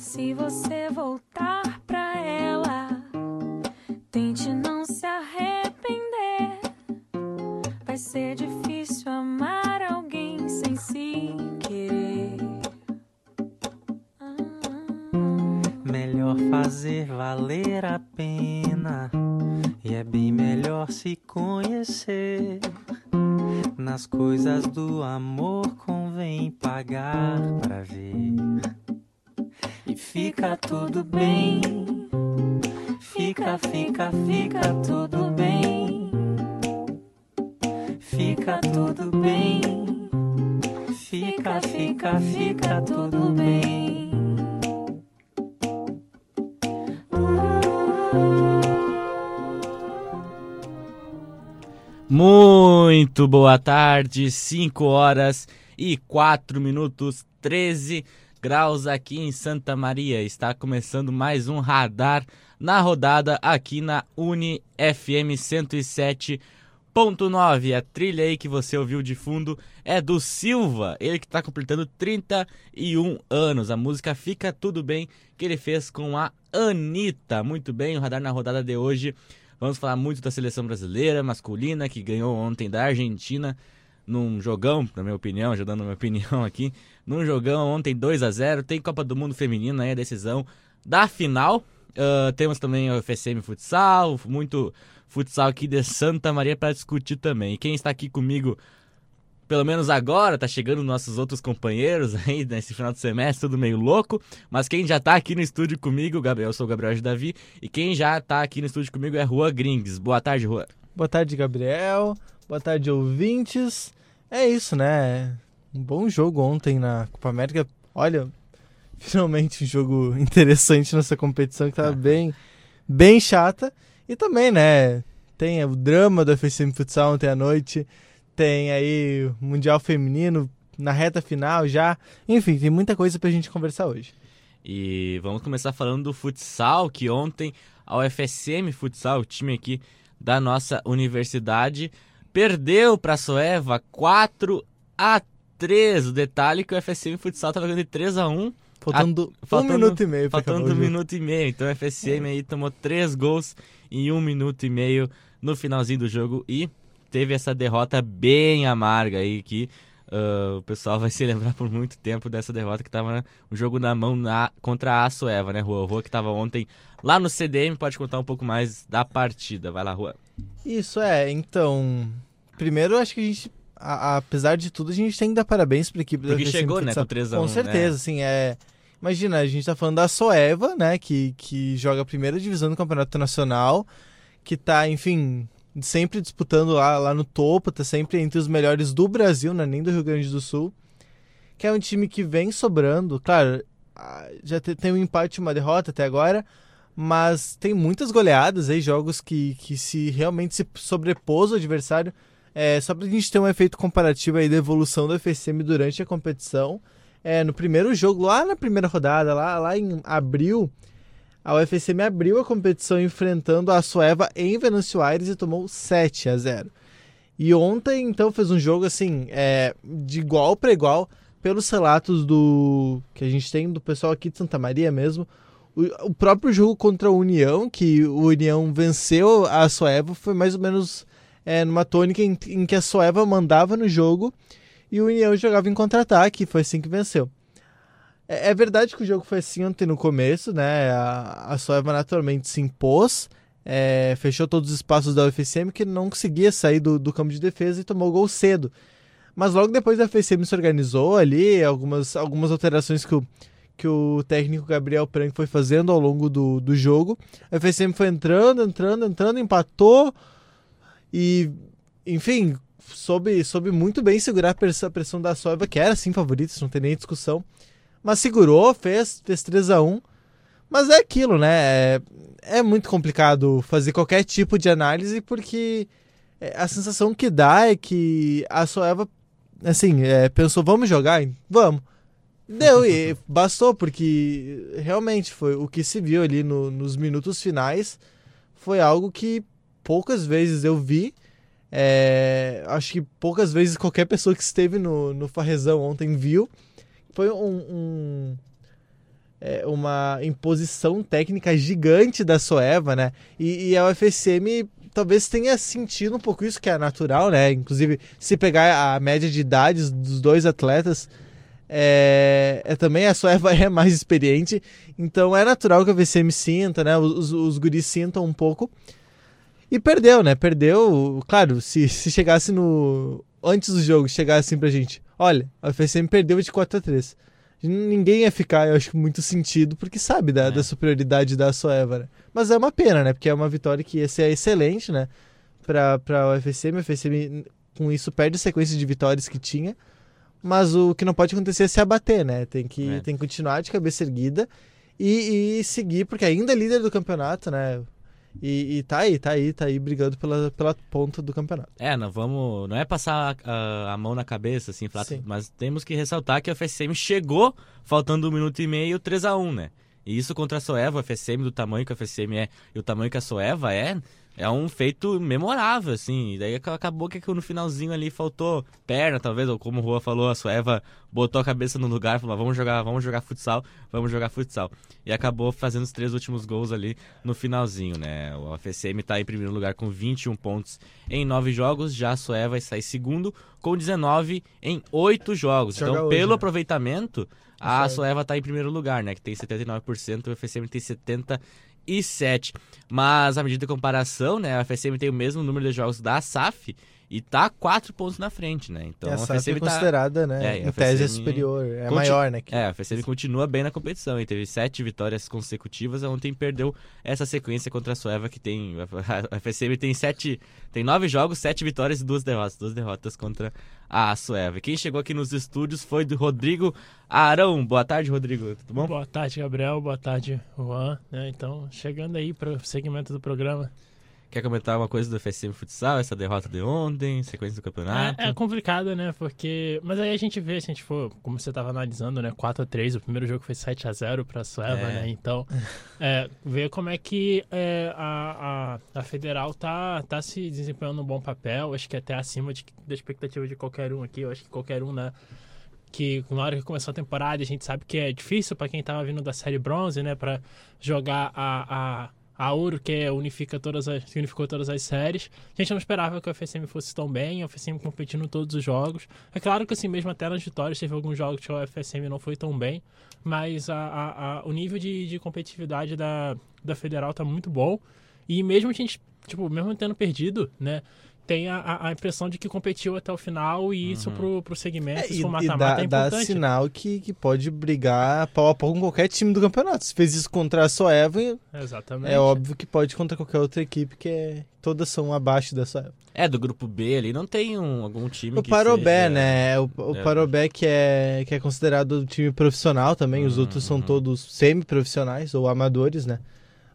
Se você voltar boa tarde, 5 horas e 4 minutos, 13 graus aqui em Santa Maria. Está começando mais um radar na rodada aqui na Uni FM 107.9. A trilha aí que você ouviu de fundo é do Silva, ele que está completando 31 anos. A música Fica Tudo Bem que ele fez com a Anitta. Muito bem, o radar na rodada de hoje. Vamos falar muito da seleção brasileira masculina que ganhou ontem da Argentina num jogão, na minha opinião, já dando minha opinião aqui, num jogão ontem 2 a 0 Tem Copa do Mundo Feminino aí, a decisão da final. Uh, temos também o FSM Futsal, muito futsal aqui de Santa Maria para discutir também. E quem está aqui comigo, pelo menos agora, tá chegando nossos outros companheiros aí nesse final de semestre, tudo meio louco. Mas quem já tá aqui no estúdio comigo, Gabriel, eu sou o Gabriel de Davi, e quem já tá aqui no estúdio comigo é Rua Grings. Boa tarde, Rua. Boa tarde, Gabriel. Boa tarde, ouvintes. É isso, né? Um bom jogo ontem na Copa América. Olha, finalmente um jogo interessante nessa competição que tava bem, bem chata. E também, né? Tem o drama do FCM Futsal ontem à noite. Tem aí Mundial Feminino na reta final já. Enfim, tem muita coisa pra gente conversar hoje. E vamos começar falando do futsal, que ontem a UFSM Futsal, o time aqui da nossa universidade, perdeu para a Soeva 4 a 3. O detalhe é que o FSM Futsal estava ganhando de 3 a 1. Faltando, a, faltando um minuto e meio. Faltando um minuto e meio. Então o FSM aí tomou 3 gols em um minuto e meio no finalzinho do jogo e teve essa derrota bem amarga aí que uh, o pessoal vai se lembrar por muito tempo dessa derrota que estava o jogo na mão na, contra a Soeva, né, Rua? Rua que estava ontem lá no CDM pode contar um pouco mais da partida. Vai lá, Rua. Isso é, então. Primeiro, acho que a gente, a, a, apesar de tudo, a gente tem que dar parabéns pra equipe Porque da chegou, né, com 3 Com certeza, né? assim, é. Imagina, a gente tá falando da Soeva, né, que, que joga a primeira divisão do Campeonato Nacional, que tá, enfim, sempre disputando lá, lá no topo, tá sempre entre os melhores do Brasil, né, nem do Rio Grande do Sul, que é um time que vem sobrando, claro, já tem um empate e uma derrota até agora, mas tem muitas goleadas aí, jogos que, que se realmente se sobrepôs o adversário. É, só pra gente ter um efeito comparativo aí da evolução do FSM durante a competição. É, no primeiro jogo, lá na primeira rodada, lá, lá em abril, a UFSM abriu a competição enfrentando a Sueva em Venâncio Aires e tomou 7 a 0. E ontem, então, fez um jogo assim, é, de igual para igual, pelos relatos do que a gente tem do pessoal aqui de Santa Maria mesmo. O, o próprio jogo contra a União, que o União venceu a Sueva, foi mais ou menos é, numa tônica em, em que a Sueva mandava no jogo e o União jogava em contra-ataque, foi assim que venceu. É, é, verdade que o jogo foi assim ontem no começo, né? A, a Soeva naturalmente se impôs, é, fechou todos os espaços da UFSM que não conseguia sair do, do campo de defesa e tomou gol cedo. Mas logo depois a UFSM se organizou ali, algumas, algumas alterações que o, que o técnico Gabriel Prank foi fazendo ao longo do, do jogo. A UFSM foi entrando, entrando, entrando, empatou e, enfim, soube, soube muito bem segurar a pressão da Soiva, que era sim favorita, não tem nem discussão. Mas segurou, fez, fez 3 a 1 Mas é aquilo, né? É, é muito complicado fazer qualquer tipo de análise, porque a sensação que dá é que a Soeva, assim, é, pensou, vamos jogar? Vamos. Deu, e bastou, porque realmente foi o que se viu ali no, nos minutos finais foi algo que poucas vezes eu vi. É, acho que poucas vezes qualquer pessoa que esteve no, no Farrezão ontem viu. Foi um, um é, uma imposição técnica gigante da Soeva, né? E, e a UFSM talvez tenha sentido um pouco isso, que é natural, né? Inclusive, se pegar a média de idades dos dois atletas, é, é também a Soeva é mais experiente, então é natural que a UFSM sinta, né? Os, os guris sintam um pouco. E perdeu, né? Perdeu. Claro, se, se chegasse no. Antes do jogo, chegasse assim pra gente: olha, a UFSM perdeu de 4 a 3 ninguém ia ficar, eu acho, muito sentido, porque sabe da, é. da superioridade da Soeva, né? Mas é uma pena, né? Porque é uma vitória que ia ser excelente, né? Pra, pra UFSM. A UFSM, com isso, perde a sequência de vitórias que tinha. Mas o que não pode acontecer é se abater, né? Tem que, é. tem que continuar de cabeça erguida e, e seguir, porque ainda é líder do campeonato, né? E, e, tá aí, tá aí, tá aí brigando pela, pela ponta do campeonato. É, não vamos. Não é passar a, a mão na cabeça, assim, falar, mas temos que ressaltar que a FSM chegou faltando um minuto e meio 3 a 1 né? E isso contra a Soeva, a FSM do tamanho que a FSM é e o tamanho que a Soeva é, é um feito memorável, assim. E daí acabou que no finalzinho ali faltou perna, talvez, ou como o Rua falou, a Sueva botou a cabeça no lugar e falou: vamos jogar, vamos jogar futsal, vamos jogar futsal. E acabou fazendo os três últimos gols ali no finalzinho, né? O FSM está em primeiro lugar com 21 pontos em 9 jogos, já a Sueva sai segundo com 19 em 8 jogos. Joga então, hoje, pelo né? aproveitamento, a Sueva está em primeiro lugar, né? Que tem 79%, o FSM tem 70% e 7. Mas, à medida de comparação, né, a FSM tem o mesmo número de jogos da SAF e tá quatro pontos na frente, né? Então a, a FSM é tá considerada, tá... né? É, em tese é superior, é Conti... maior, né? Que... É, a FSM continua bem na competição e teve sete vitórias consecutivas. Ontem perdeu essa sequência contra a Sueva que tem a FSM tem sete, tem nove jogos, sete vitórias e duas derrotas, duas derrotas contra a Sueva. Quem chegou aqui nos estúdios foi do Rodrigo Arão. Boa tarde, Rodrigo. Tudo bom? Boa tarde, Gabriel. Boa tarde, Juan. Né? Então, chegando aí para o segmento do programa. Quer comentar uma coisa do FSM Futsal, essa derrota de ontem, sequência do campeonato? É, é complicado, né? Porque. Mas aí a gente vê, se a gente for, como você estava analisando, né? 4x3, o primeiro jogo foi 7x0 para a Sueva, é. né? Então, é, ver como é que é, a, a, a, Federal tá, tá se desempenhando um bom papel, acho que até acima de, da expectativa de qualquer um aqui. Eu acho que qualquer um, né? que na hora que começou a temporada a gente sabe que é difícil para quem estava vindo da série bronze, né, para jogar a, a, a Ouro, que é, unifica todas as, unificou todas as séries. A gente não esperava que o FSM fosse tão bem, o FSM competindo todos os jogos. É claro que assim, mesmo até nas vitórias, teve alguns jogos que o FSM não foi tão bem, mas a, a, a, o nível de, de competitividade da, da Federal tá muito bom. E mesmo a gente, tipo, mesmo tendo perdido, né? Tem a, a, impressão de que competiu até o final e isso uhum. pro, pro segmento, é, se for mata-mata, é importante. dá sinal que, que pode brigar pau a pau com qualquer time do campeonato. Se fez isso contra a Soeva, Exatamente. é óbvio que pode contra qualquer outra equipe que é, todas são abaixo da Soeva. É, do grupo B ali, não tem um, algum time o que Parobé, seja... né? O, o é. Parobé que é, que é considerado time profissional também, uhum. os outros são uhum. todos semi-profissionais ou amadores, né?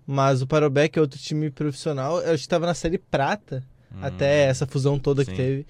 Mas o Parobé, que é outro time profissional, eu acho que estava na série prata, até hum, essa fusão toda sim. que teve.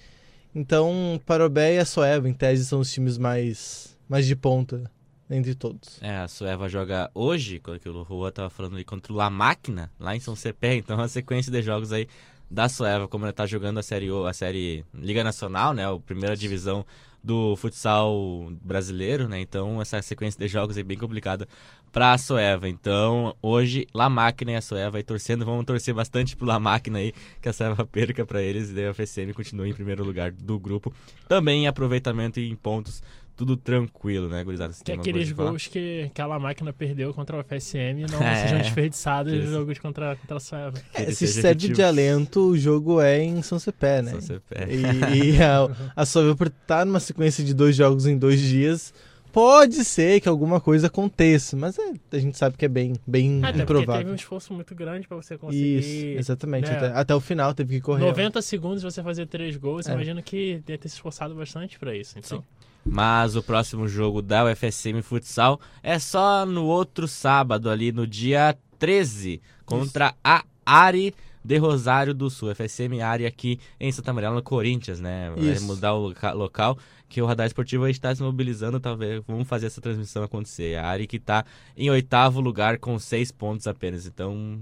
Então, Parobé e a Soeva, em tese, são os times mais, mais de ponta entre todos. É, a Sueva joga hoje, quando o Rua tava falando ali, contra o La Máquina, lá em São Cepé. Então, a sequência de jogos aí da Sueva, como ela tá jogando a série, a série Liga Nacional, né? A primeira divisão do futsal brasileiro, né? Então, essa sequência de jogos é bem complicada para a Soeva. Então, hoje, La Máquina e a Soeva aí torcendo. Vamos torcer bastante pro La Máquina aí, que a Soeva perca para eles e a FSM continue em primeiro lugar do grupo. Também em aproveitamento e em pontos tudo tranquilo, né, gurizada? Que aqueles gols que aquela máquina perdeu contra o FSM não é, sejam desperdiçados nos jogos contra, contra a Sueva. É, se serve de alento, o jogo é em São Cepé, né? São Cepé. E, e a, a Sueva, por estar numa sequência de dois jogos em dois dias, pode ser que alguma coisa aconteça, mas é, a gente sabe que é bem, bem é, improvável. teve um esforço muito grande para você conseguir. Isso, exatamente. Né? Até, até, o final teve que correr. 90 segundos você fazer três gols, é. imagino que deve ter se esforçado bastante para isso. Então. Sim. Mas o próximo jogo da UFSM Futsal é só no outro sábado, ali no dia 13, contra Isso. a Ari de Rosário do Sul. FSM Ari aqui em Santa Maria, no Corinthians, né? Vai Isso. mudar o loca local que o Radar Esportivo está se mobilizando, talvez vamos fazer essa transmissão acontecer. A Ari que está em oitavo lugar com seis pontos apenas, então...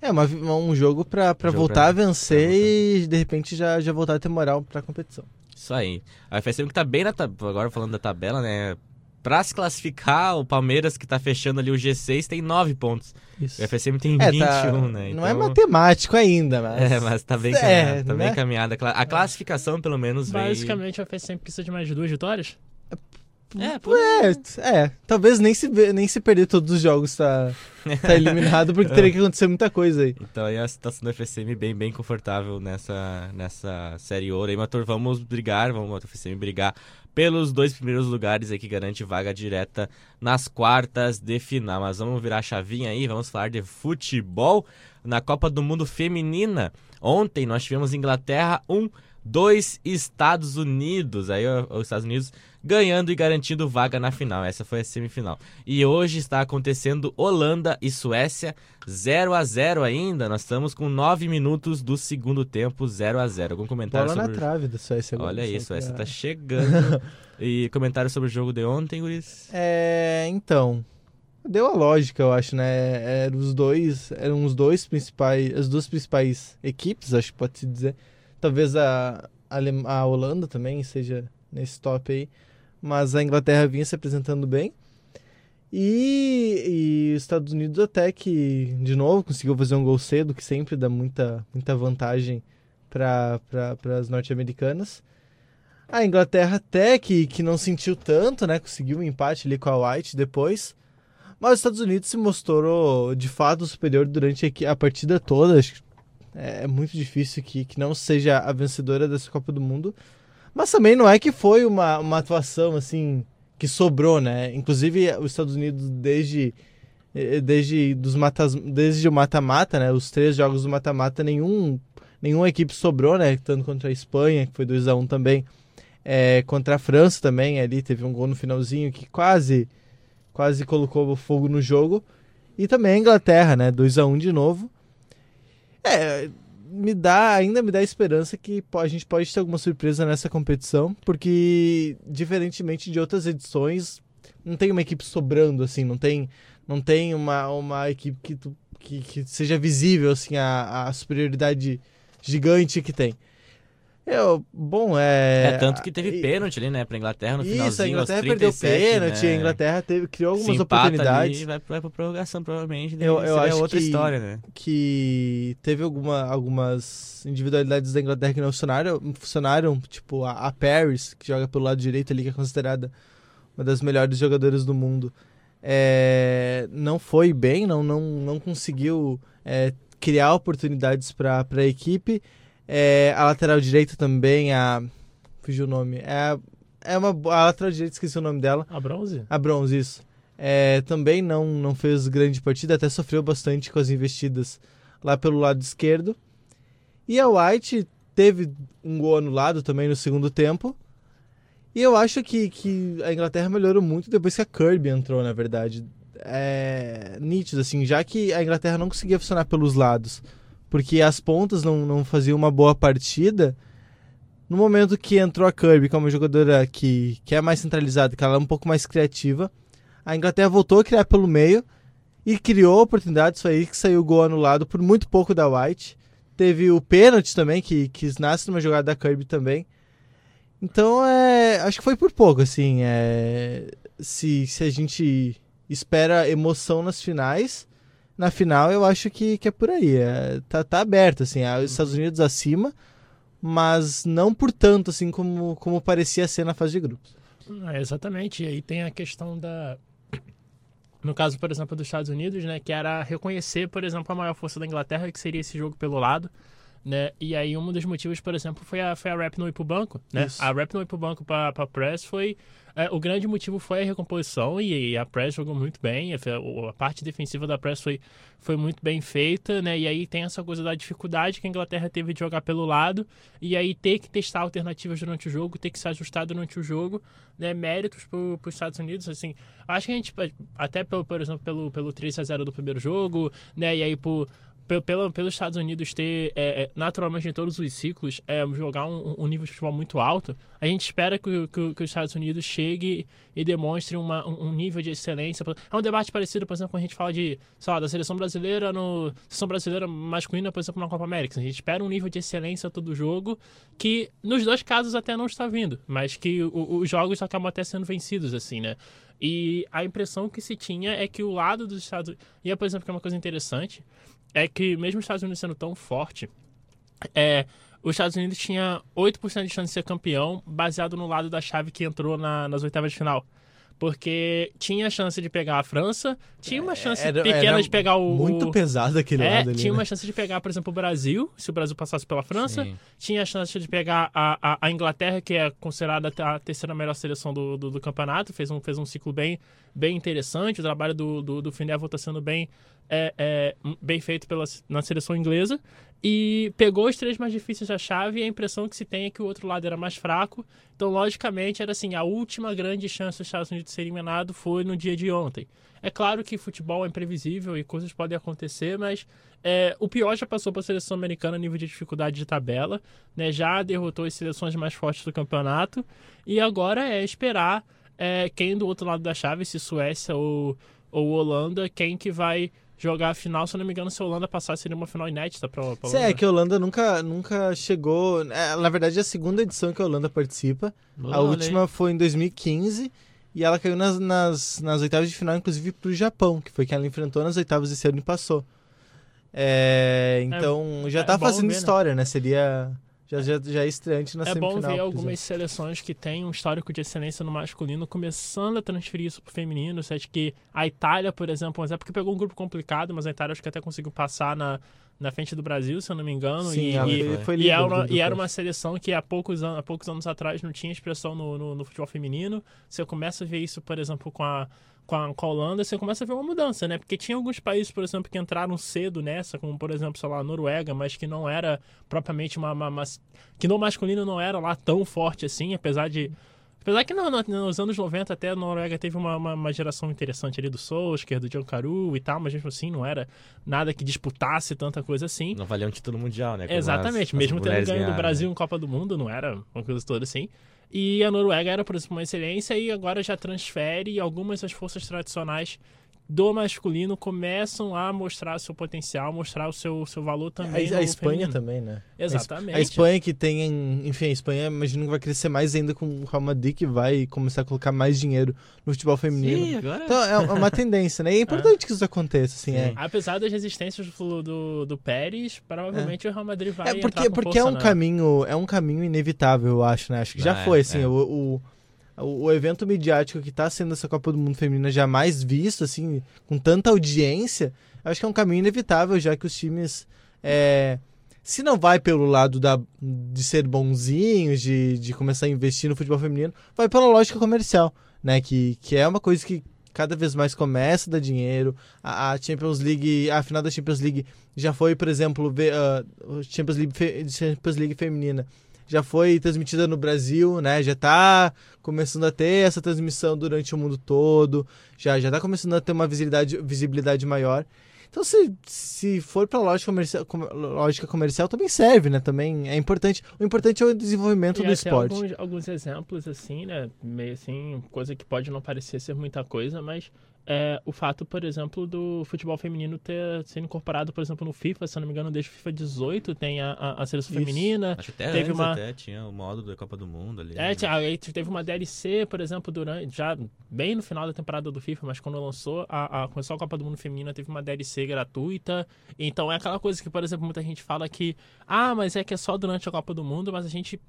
É, uma, um jogo para um voltar pra, a vencer e de repente já, já voltar a ter moral para a competição. Isso aí. A FSM que tá bem na tabela, agora falando da tabela, né? Pra se classificar, o Palmeiras, que tá fechando ali o G6, tem 9 pontos. Isso. O FSM tem É, 21, tá- né? Não é Então- matemático ainda, mas. É, mas tá bem É, caminhada. tá né? bem caminhada. A cla- A classificação, pelo menos. Basicamente, o FSM precisa de mais duas vitórias. É, por... É, é, talvez nem se, nem se perder todos os jogos tá, tá eliminado, porque teria que acontecer muita coisa aí. Então aí a situação do FSM bem, bem confortável nessa, nessa série ouro. Aí, Mator, vamos brigar, vamos o FSM brigar pelos dois primeiros lugares aí que garante vaga direta nas quartas de final. Mas vamos virar a chavinha aí, vamos falar de futebol na Copa do Mundo Feminina. Ontem nós tivemos Inglaterra 1, 2 Estados Unidos. Aí os Estados Unidos ganhando e garantindo vaga na final. Essa foi a semifinal. E hoje está acontecendo Holanda e Suécia 0 a 0 ainda. Nós estamos com 9 minutos do segundo tempo, 0 a 0 Algum comentário Bola na sobre o trave da Suécia Olha isso, pra- essa tá chegando. e comentário sobre o jogo de ontem, Guris? É, então. Deu a lógica, eu acho, né? Eram os dois, eram os dois principais, as duas principais equipes, acho que pode se dizer. Talvez a, a, a Holanda também seja nesse top aí, mas a Inglaterra vinha se apresentando bem. E, e os Estados Unidos até que, de novo, conseguiu fazer um gol cedo, que sempre dá muita, muita vantagem para as norte-americanas. A Inglaterra até que, que não sentiu tanto, né? Conseguiu um empate ali com a White depois. Mas os Estados Unidos se mostrou de fato superior durante a, a partida toda. Acho que é muito difícil que, que não seja a vencedora dessa Copa do Mundo. Mas também não é que foi uma, uma atuação assim que sobrou, né? Inclusive os Estados Unidos desde eh, desde dos matas, desde o mata-mata, né? Os três jogos do mata-mata, nenhum nenhuma equipe sobrou, né? Tanto contra a Espanha, que foi 2 a 1 também, é, contra a França também, ali teve um gol no finalzinho que quase quase colocou fogo no jogo. E também a Inglaterra, né? 2 a 1 de novo. É, me dá, ainda me dá esperança que a gente pode ter alguma surpresa nessa competição, porque diferentemente de outras edições, não tem uma equipe sobrando assim, não tem não tem uma, uma equipe que, tu- que, que seja visível assim a, a superioridade gigante que tem. Eu, bom, é. É, tanto que teve e- pênalti ali, né, pra Inglaterra no Isso, a finalzinho, Inglaterra aos perdeu 37, pênalti, né? a Inglaterra teve, criou algumas oportunidades. Ali, vai, vai pra prorrogação, provavelmente. Eu- eu acho outra que- história, né? que teve alguma, algumas individualidades da Inglaterra que não funcionaram, funcionaram tipo a, a Paris, que joga pelo lado direito ali, que é considerada uma das melhores jogadoras do mundo, é, não foi bem, não, não, não conseguiu é, criar oportunidades para a equipe. É, a lateral direita também, a. Fugiu o nome. É, a- é uma. A lateral direita, esqueci o nome dela. A bronze? A Bronze, isso. É, também não, não fez grande partida, até sofreu bastante com as investidas lá pelo lado esquerdo. E a White teve um gol anulado também no segundo tempo. E eu acho que, que a Inglaterra melhorou muito depois que a Kirby entrou, na verdade. É nítido, assim, já que a Inglaterra não conseguia funcionar pelos lados, porque as pontas não, não faziam uma boa partida. No momento que entrou a Kirby, que é uma jogadora que, que é mais centralizada, que ela é um pouco mais criativa, a Inglaterra voltou a criar pelo meio e criou oportunidades. Aí que saiu o gol anulado por muito pouco da White. Teve o pênalti também, que, que nasce numa jogada da Kirby também. Então, é, acho que foi por pouco, assim. É, se, se a gente espera emoção nas finais, na final eu acho que, que é por aí. É, tá, tá aberto, assim. Os Estados Unidos acima, mas não por tanto, assim, como, como parecia ser na fase de grupos. É, exatamente. E aí tem a questão da. No caso, por exemplo, dos Estados Unidos, né? Que era reconhecer, por exemplo, a maior força da Inglaterra, que seria esse jogo pelo lado. Né? E aí um dos motivos, por exemplo, foi a, foi a rap não ir pro banco, né? Isso. A rap não ir pro banco pra, pra press foi... é, o grande motivo foi a recomposição e, e a press jogou muito bem, a, a parte defensiva da press foi, foi muito bem feita, né? E aí tem essa coisa da dificuldade que a Inglaterra teve de jogar pelo lado e aí ter que testar alternativas durante o jogo, ter que se ajustar durante o jogo, né? Méritos para os Estados Unidos, assim. Acho que a gente, até pelo, por exemplo, pelo, pelo 3 a 0 do primeiro jogo, né? E aí por pelo, pelos Estados Unidos ter, é, é, naturalmente, em todos os ciclos, é, jogar um, um nível de futebol muito alto, a gente espera que, que, que os Estados Unidos chegue e demonstre uma, um nível de excelência. É um debate parecido, por exemplo, quando a gente fala de, sei lá, da seleção brasileira no seleção brasileira masculina, por exemplo, na Copa América. A gente espera um nível de excelência todo jogo que, nos dois casos, até não está vindo, mas que os jogos acabam até sendo vencidos, assim, né? E a impressão que se tinha é que o lado dos Estados Unidos. E, é, por exemplo, que é uma coisa interessante, é que mesmo os Estados Unidos sendo tão forte, é, os Estados Unidos tinha 8% de chance de ser campeão, baseado no lado da chave que entrou na, nas oitavas de final. Porque tinha a chance de pegar a França, tinha uma chance Era- pequena era de pegar o. Muito pesado aquele é, lado ali. tinha né? uma chance de pegar, por exemplo, o Brasil, se o Brasil passasse pela França. Sim. Tinha a chance de pegar a, a, a Inglaterra, que é considerada a terceira melhor seleção do, do, do campeonato. Fez um, fez um ciclo bem, bem interessante. O trabalho do, do, do Finevo está sendo bem, é, é, bem feito pela, na seleção inglesa. E pegou os três mais difíceis da chave e a impressão que se tem é que o outro lado era mais fraco. Então, logicamente, era assim, a última grande chance dos Estados Unidos de ser eliminado foi no dia de ontem. É claro que futebol é imprevisível e coisas podem acontecer, mas é, o pior já passou para a seleção americana a nível de dificuldade de tabela, né? já derrotou as seleções mais fortes do campeonato e agora é esperar é, quem do outro lado da chave, se Suécia ou, ou Holanda, quem que vai jogar a final. Se eu não me engano, se a Holanda passar, seria uma final inédita para a Cê, é que a Holanda nunca, nunca chegou. é, na verdade, é a segunda edição que a Holanda participa. a última foi em 2015 e ela caiu nas, nas, nas oitavas de final, inclusive pro Japão, que foi quem ela enfrentou nas oitavas esse ano e passou. É, então já é tá bom fazendo ver, né? história, né? Seria. Já, já, já é estreante na É bom semifinal. ver por algumas exemplo. seleções que têm um histórico de excelência no masculino começando a transferir isso pro feminino. Você acha que a Itália, por exemplo, é porque pegou um grupo complicado, mas a Itália acho que até conseguiu passar na, na frente do Brasil, se eu não me engano. Sim, e, e- foi, foi e era, uma, e era uma seleção que há poucos, an há poucos anos atrás não tinha expressão no, no, no futebol feminino. Você começa a ver isso, por exemplo, com a, com, a, com a Holanda, você começa a ver uma mudança, né? Porque tinha alguns países, por exemplo, que entraram cedo nessa, como, por exemplo, sei lá, a Noruega, mas que não era propriamente uma, uma- uma- que no masculino não era lá tão forte assim, apesar de... Apesar que no- nos anos 90 até a Noruega teve uma, uma, uma geração interessante ali do Solskjaer, do Carew e tal, mas mesmo assim não era nada que disputasse tanta coisa assim. Não valia um título mundial, né? como Exatamente, as- as mesmo tendo mulheres ganho do ganharam, Brasil né? em Copa do Mundo, não era uma coisa toda assim. E a Noruega era, por exemplo, uma excelência e agora já transfere algumas das forças tradicionais do masculino começam a mostrar seu potencial, mostrar o seu, seu valor também. A, a Espanha feminino. também, né? Exatamente. A Espanha que tem, enfim, a Espanha imagino que vai crescer mais ainda com o Real Madrid que vai começar a colocar mais dinheiro no futebol feminino. Sim, agora... Então é uma tendência, né? E é importante que isso aconteça, assim, é. Apesar das resistências do, do, do Pérez, provavelmente o Real Madrid vai É porque, porque é um na- caminho, é um caminho inevitável, eu acho, né? Acho que já é, foi, assim, é. o, o, evento midiático que tá sendo essa Copa do Mundo Feminina jamais visto, assim, com tanta audiência, acho que é um caminho inevitável, já que os times, é, se não vai pelo lado da, de ser bonzinhos, de, de começar a investir no futebol feminino, vai pela lógica comercial, né? Que, que é uma coisa que cada vez mais começa a dar dinheiro. A, a Champions League, a final da Champions League já foi, por exemplo, ver, ah, o Champions League, Champions League feminina já foi transmitida no Brasil, né? Já tá começando a ter essa transmissão durante o mundo todo, já já tá começando a ter uma visibilidade, visibilidade maior. Então, se, se for para lógica comercial, com- lógica comercial, também serve, né? Também é importante. O importante é o desenvolvimento E do esporte. Alguns, alguns exemplos, assim, né? Meio assim, coisa que pode não parecer ser muita coisa, mas é o fato, por exemplo, do futebol feminino ter sido incorporado, por exemplo, no FIFA, se eu não me engano, desde o FIFA 18 tem a, a, a seleção Isso. feminina. Acho que até Teve uma- até tinha o modo da Copa do Mundo ali. É, né? tinha- aí teve uma DLC, por exemplo, durante já bem no final da temporada do FIFA, mas quando lançou a, a começou a Copa do Mundo Feminina, teve uma DLC gratuita. Então é aquela coisa que, por exemplo, muita gente fala que ah, mas é que é só durante a Copa do Mundo, mas a gente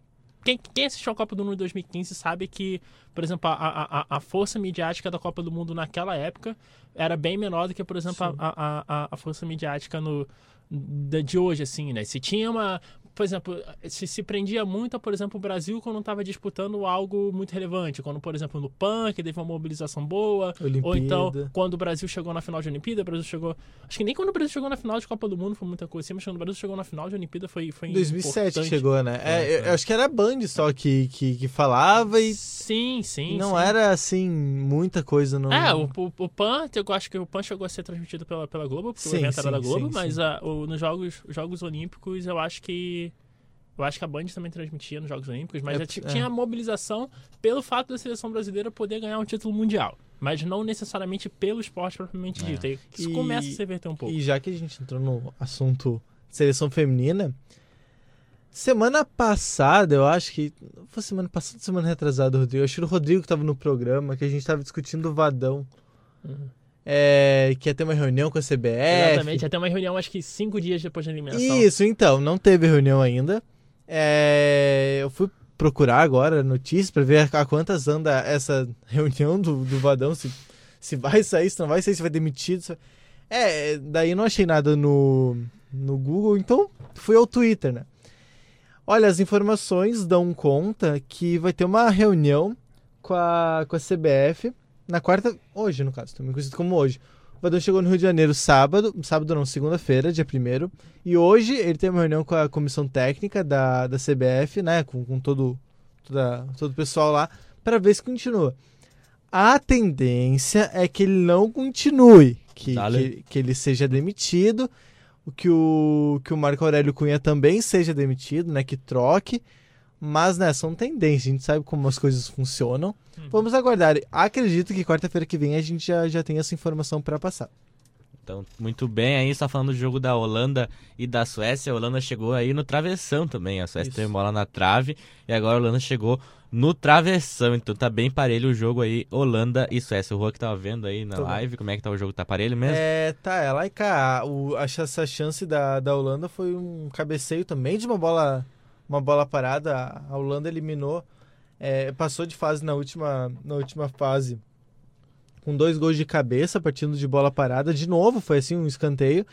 quem, quem assistiu a Copa do Mundo em 2015 sabe que, por exemplo, a, a, a- força midiática da Copa do Mundo naquela época era bem menor do que, por exemplo, a, a, a, força midiática no, da- de hoje, assim, né? Se tinha uma. Por exemplo, se se prendia muito a, por exemplo, o Brasil quando estava disputando algo muito relevante. Quando, por exemplo, no PAN, que teve uma mobilização boa. Ou então, Olimpíada. quando o Brasil chegou na final de Olimpíada, o Brasil chegou. Acho que nem quando o Brasil chegou na final de Copa do Mundo foi muita coisa assim, mas quando o Brasil chegou na final de Olimpíada foi. foi Em 2007 importante. chegou, né? É, Foi, eu- eu acho que era a Band só que, que, que falava e, Sim, sim. não sim. era, assim, muita coisa. No... É, o, o, o PAN, eu acho que o PAN chegou a ser transmitido pela, pela Globo, porque Sim, o evento era sim, da Globo, mas a- o- nos Jogos, Jogos Olímpicos eu acho que. Eu acho que a Band também transmitia nos Jogos Olímpicos, mas É, é. tinha a mobilização pelo fato da seleção brasileira poder ganhar um título mundial. Mas não necessariamente pelo esporte propriamente É. dito. Aí Isso E- começa a se reverter um pouco. E já que a gente entrou no assunto seleção feminina, Semana passada, eu acho que. Foi semana passada semana retrasada, Rodrigo. Eu acho que o Rodrigo que tava no programa, que a gente tava discutindo o Vadão. Uhum. É, que ia ter uma reunião com a CBF. Exatamente, ia ter uma reunião acho que cinco dias depois da eliminação. Isso, então, não teve reunião ainda. É, eu fui procurar agora notícias para ver a quantas anda essa reunião do, do Vadão, se, se vai sair, se não vai sair, se vai demitido. Se... É, daí não achei nada no, no Google, então fui ao Twitter, né? Olha, as informações dão conta que vai ter uma reunião com a, com a CBF na quarta, hoje no caso, também conhecido como hoje. O Vadão chegou no Rio de Janeiro sábado, sábado não, segunda-feira, dia 1 e hoje ele tem uma reunião com a comissão técnica da, da CBF, né, com, com todo, toda, todo o pessoal lá, para ver se continua. A tendência é que ele não continue, que, que, que ele seja demitido que o, que o Marco Aurélio Cunha também seja demitido, né? Que troque. Mas, né, são tendências, a gente sabe como as coisas funcionam. Uhum. Vamos aguardar. Acredito que quarta-feira que vem a gente já, já tem essa informação para passar. Então, muito bem, aí está falando do jogo da Holanda e da Suécia. A Holanda chegou aí no travessão também. A Suécia Isso. teve bola na trave e agora a Holanda chegou no travessão. Então tá bem parelho o jogo aí, Holanda e Suécia. O Rua que tava vendo aí na Tô live, bem. como é que tá o jogo? Tá parelho mesmo? É, tá, é lá e cá. O, essa chance da, da Holanda foi um cabeceio também de uma bola, uma bola parada. A Holanda eliminou, é, passou de fase na última, na última fase com dois gols de cabeça, partindo de bola parada. De novo, foi assim um escanteio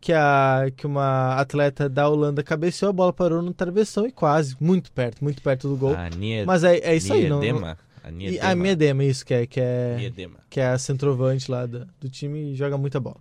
que, a, que uma atleta da Holanda cabeceou, a bola parou no travessão e quase, muito perto, muito perto do gol. Nie, Mas é, é isso aí, não? A Niedema. A Miedema, isso, que é, que é, que é a centroavante lá do, do time e joga muita bola.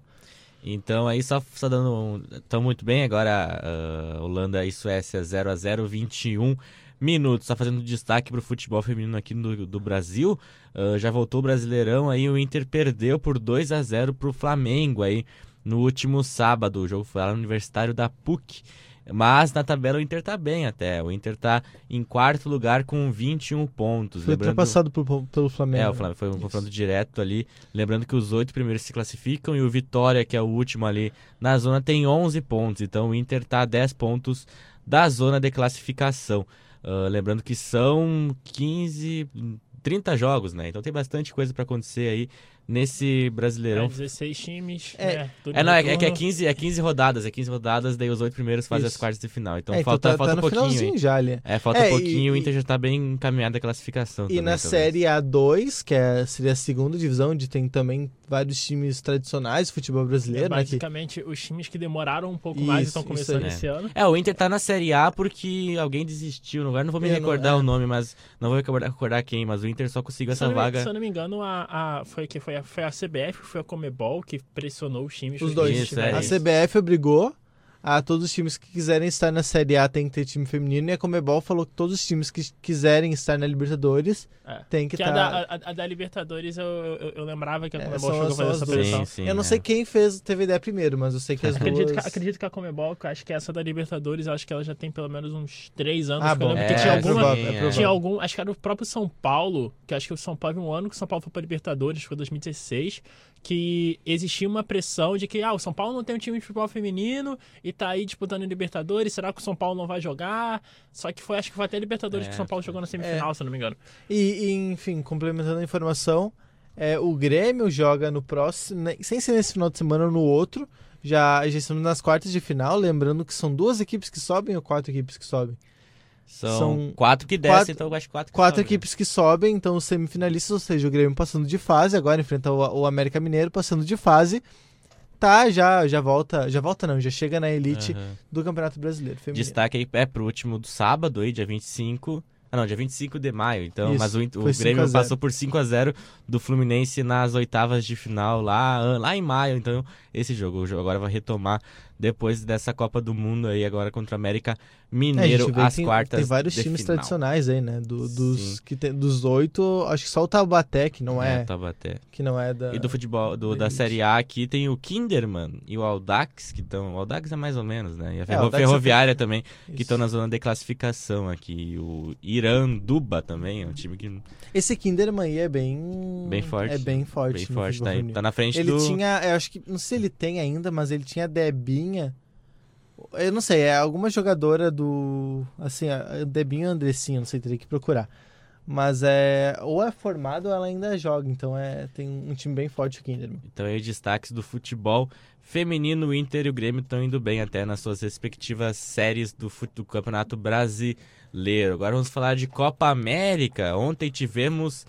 Então aí só, só dando um, tão muito bem agora uh, Holanda e Suécia 0 a 0 21 minutos. Está fazendo destaque para o futebol feminino aqui do, do Brasil. Uh, já voltou o Brasileirão aí o Inter perdeu por 2 a 0 para o Flamengo aí no último sábado. O jogo foi lá no Universitário da PUC. Mas na tabela o Inter tá bem até. O Inter tá em quarto lugar com 21 pontos. Foi Lembrando... ultrapassado por, pelo Flamengo. É, o Flamengo foi um confronto direto ali. Lembrando que os oito primeiros se classificam e o Vitória, que é o último ali na zona, tem 11 pontos. Então o Inter tá a 10 pontos da zona de classificação. Uh, lembrando que são 15, 30 jogos, né? Então tem bastante coisa para acontecer aí nesse Brasileirão. É, 16 times. É, né? é, não, é, é, que é 15, é 15 rodadas, é 15 rodadas, daí os oito primeiros fazem Isso. as quartas de final. Então, é, então falta, tá, falta tá um pouquinho. Já, ali. É, falta é, um pouquinho e o Inter já tá bem encaminhado a classificação. E também, na talvez. Série A2, que é, seria a segunda divisão, onde tem também vários times tradicionais do futebol brasileiro. É, basicamente, né, que... os times que demoraram um pouco isso, mais estão começando esse ano. É, o Inter tá na Série A porque alguém desistiu. Agora não vou me eu recordar não, é. o nome, mas não vou recordar quem, mas o Inter só conseguiu essa se vaga. Se eu não me engano, a, a, foi, que foi, a, foi a CBF CBF, foi a Comebol que pressionou os times. Os dois. Isso, é a CBF obrigou a todos os times que quiserem estar na Série A tem que ter time feminino. E a Comebol falou que todos os times que quiserem estar na Libertadores é. tem que, estar. A, a, a, da Libertadores eu, eu, eu, lembrava que a é, Comebol é, chegou a fazer essa pressão. Sim, sim, eu não é. sei quem fez, teve ideia primeiro, mas eu sei que as acredito duas... Que, acredito que a Comebol, acho que essa da Libertadores, acho que ela já tem pelo menos uns três anos. Ah, bom. É, tinha alguma. É tinha algum. Acho que era o próprio São Paulo, que acho que o São Paulo um ano que o São Paulo foi para Libertadores, foi 2016 que existia uma pressão de que ah, o São Paulo não tem um time de futebol feminino e tá aí disputando Libertadores, será que o São Paulo não vai jogar? Só que foi, acho que foi até Libertadores é, que o São Paulo jogou na semifinal, é. se eu não me engano. E, e, enfim, complementando a informação, é, o Grêmio joga no próximo, né, sem ser nesse final de semana ou no outro, já, já estamos nas quartas de final, lembrando que são duas equipes que sobem ou quatro equipes que sobem? São, São quatro que descem, quatro, então eu acho quatro que Quatro sobem. equipes que sobem, então os semifinalistas, ou seja, o Grêmio passando de fase, agora enfrenta o, o América Mineiro passando de fase. Tá, já, já volta, já volta não, já chega na elite uhum. do Campeonato Brasileiro Feminino. Destaque aí é pro último do sábado aí, dia 25, ah, não, dia 25 de maio. Então, Isso, mas o, o Grêmio passou por 5 a 0 do Fluminense nas oitavas de final lá, lá em maio. Então, esse jogo, o jogo agora vai retomar depois dessa Copa do Mundo aí agora contra o América Mineiro é, às quartas tem vários times final. tradicionais aí né? Do, dos que tem, dos oito acho que só o Taubaté que não é, é Taubaté. que não é da e do futebol do, da, da Série A aqui tem o Kinderman e o Audax que estão o Audax é mais ou menos né? E a é, Ferroviária é... também Isso. que estão na zona de classificação aqui. O Iranduba também é um time que esse Kinderman aí é bem bem forte. é bem forte bem forte tá, aí, tá, na frente ele do tinha eu acho que não sei se ele tem ainda mas ele tinha a Debinha Eu não sei, é alguma jogadora do. Assim, Debinha Andressinha, não sei, teria que procurar. Mas é. Ou é formado ou ela ainda joga. Então é tem um time bem forte aqui, Kinderman. Então aí destaques do futebol feminino, o Inter e o Grêmio estão indo bem até nas suas respectivas séries do, do Campeonato Brasileiro. Agora vamos falar de Copa América. Ontem tivemos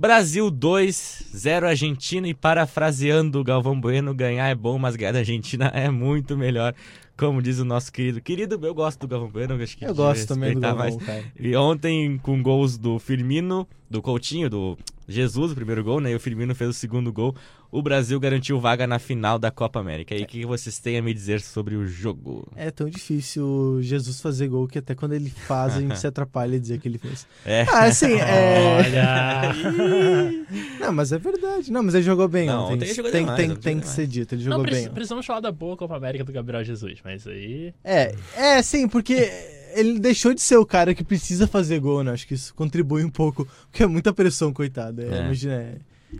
Brasil 2, 0 Argentina e parafraseando o Galvão Bueno, ganhar é bom, mas ganhar da Argentina é muito melhor. Como diz o nosso querido. Querido, eu gosto do Galvão Bueno, acho que Eu gosto também do Galvão, mais. cara. E ontem, com gols do Firmino, do Coutinho, do Jesus, o primeiro gol, né? E o Firmino fez o segundo gol o Brasil garantiu vaga na final da Copa América. E o que vocês têm a me dizer sobre o jogo? É tão difícil Jesus fazer gol que até quando ele faz a gente se atrapalha e dizer que ele fez. É. Ah, assim, é. Olha! não, mas é verdade. Não, mas ele jogou bem não, ontem. Tem, demais, tem, tem que ser dito, ele jogou não, bem. Precisamos falar da boa Copa América do Gabriel Jesus, mas aí. É, é, sim, porque ele deixou de ser o cara que precisa fazer gol, né? Acho que isso contribui um pouco, porque é muita pressão, coitado. É, é. Imagina.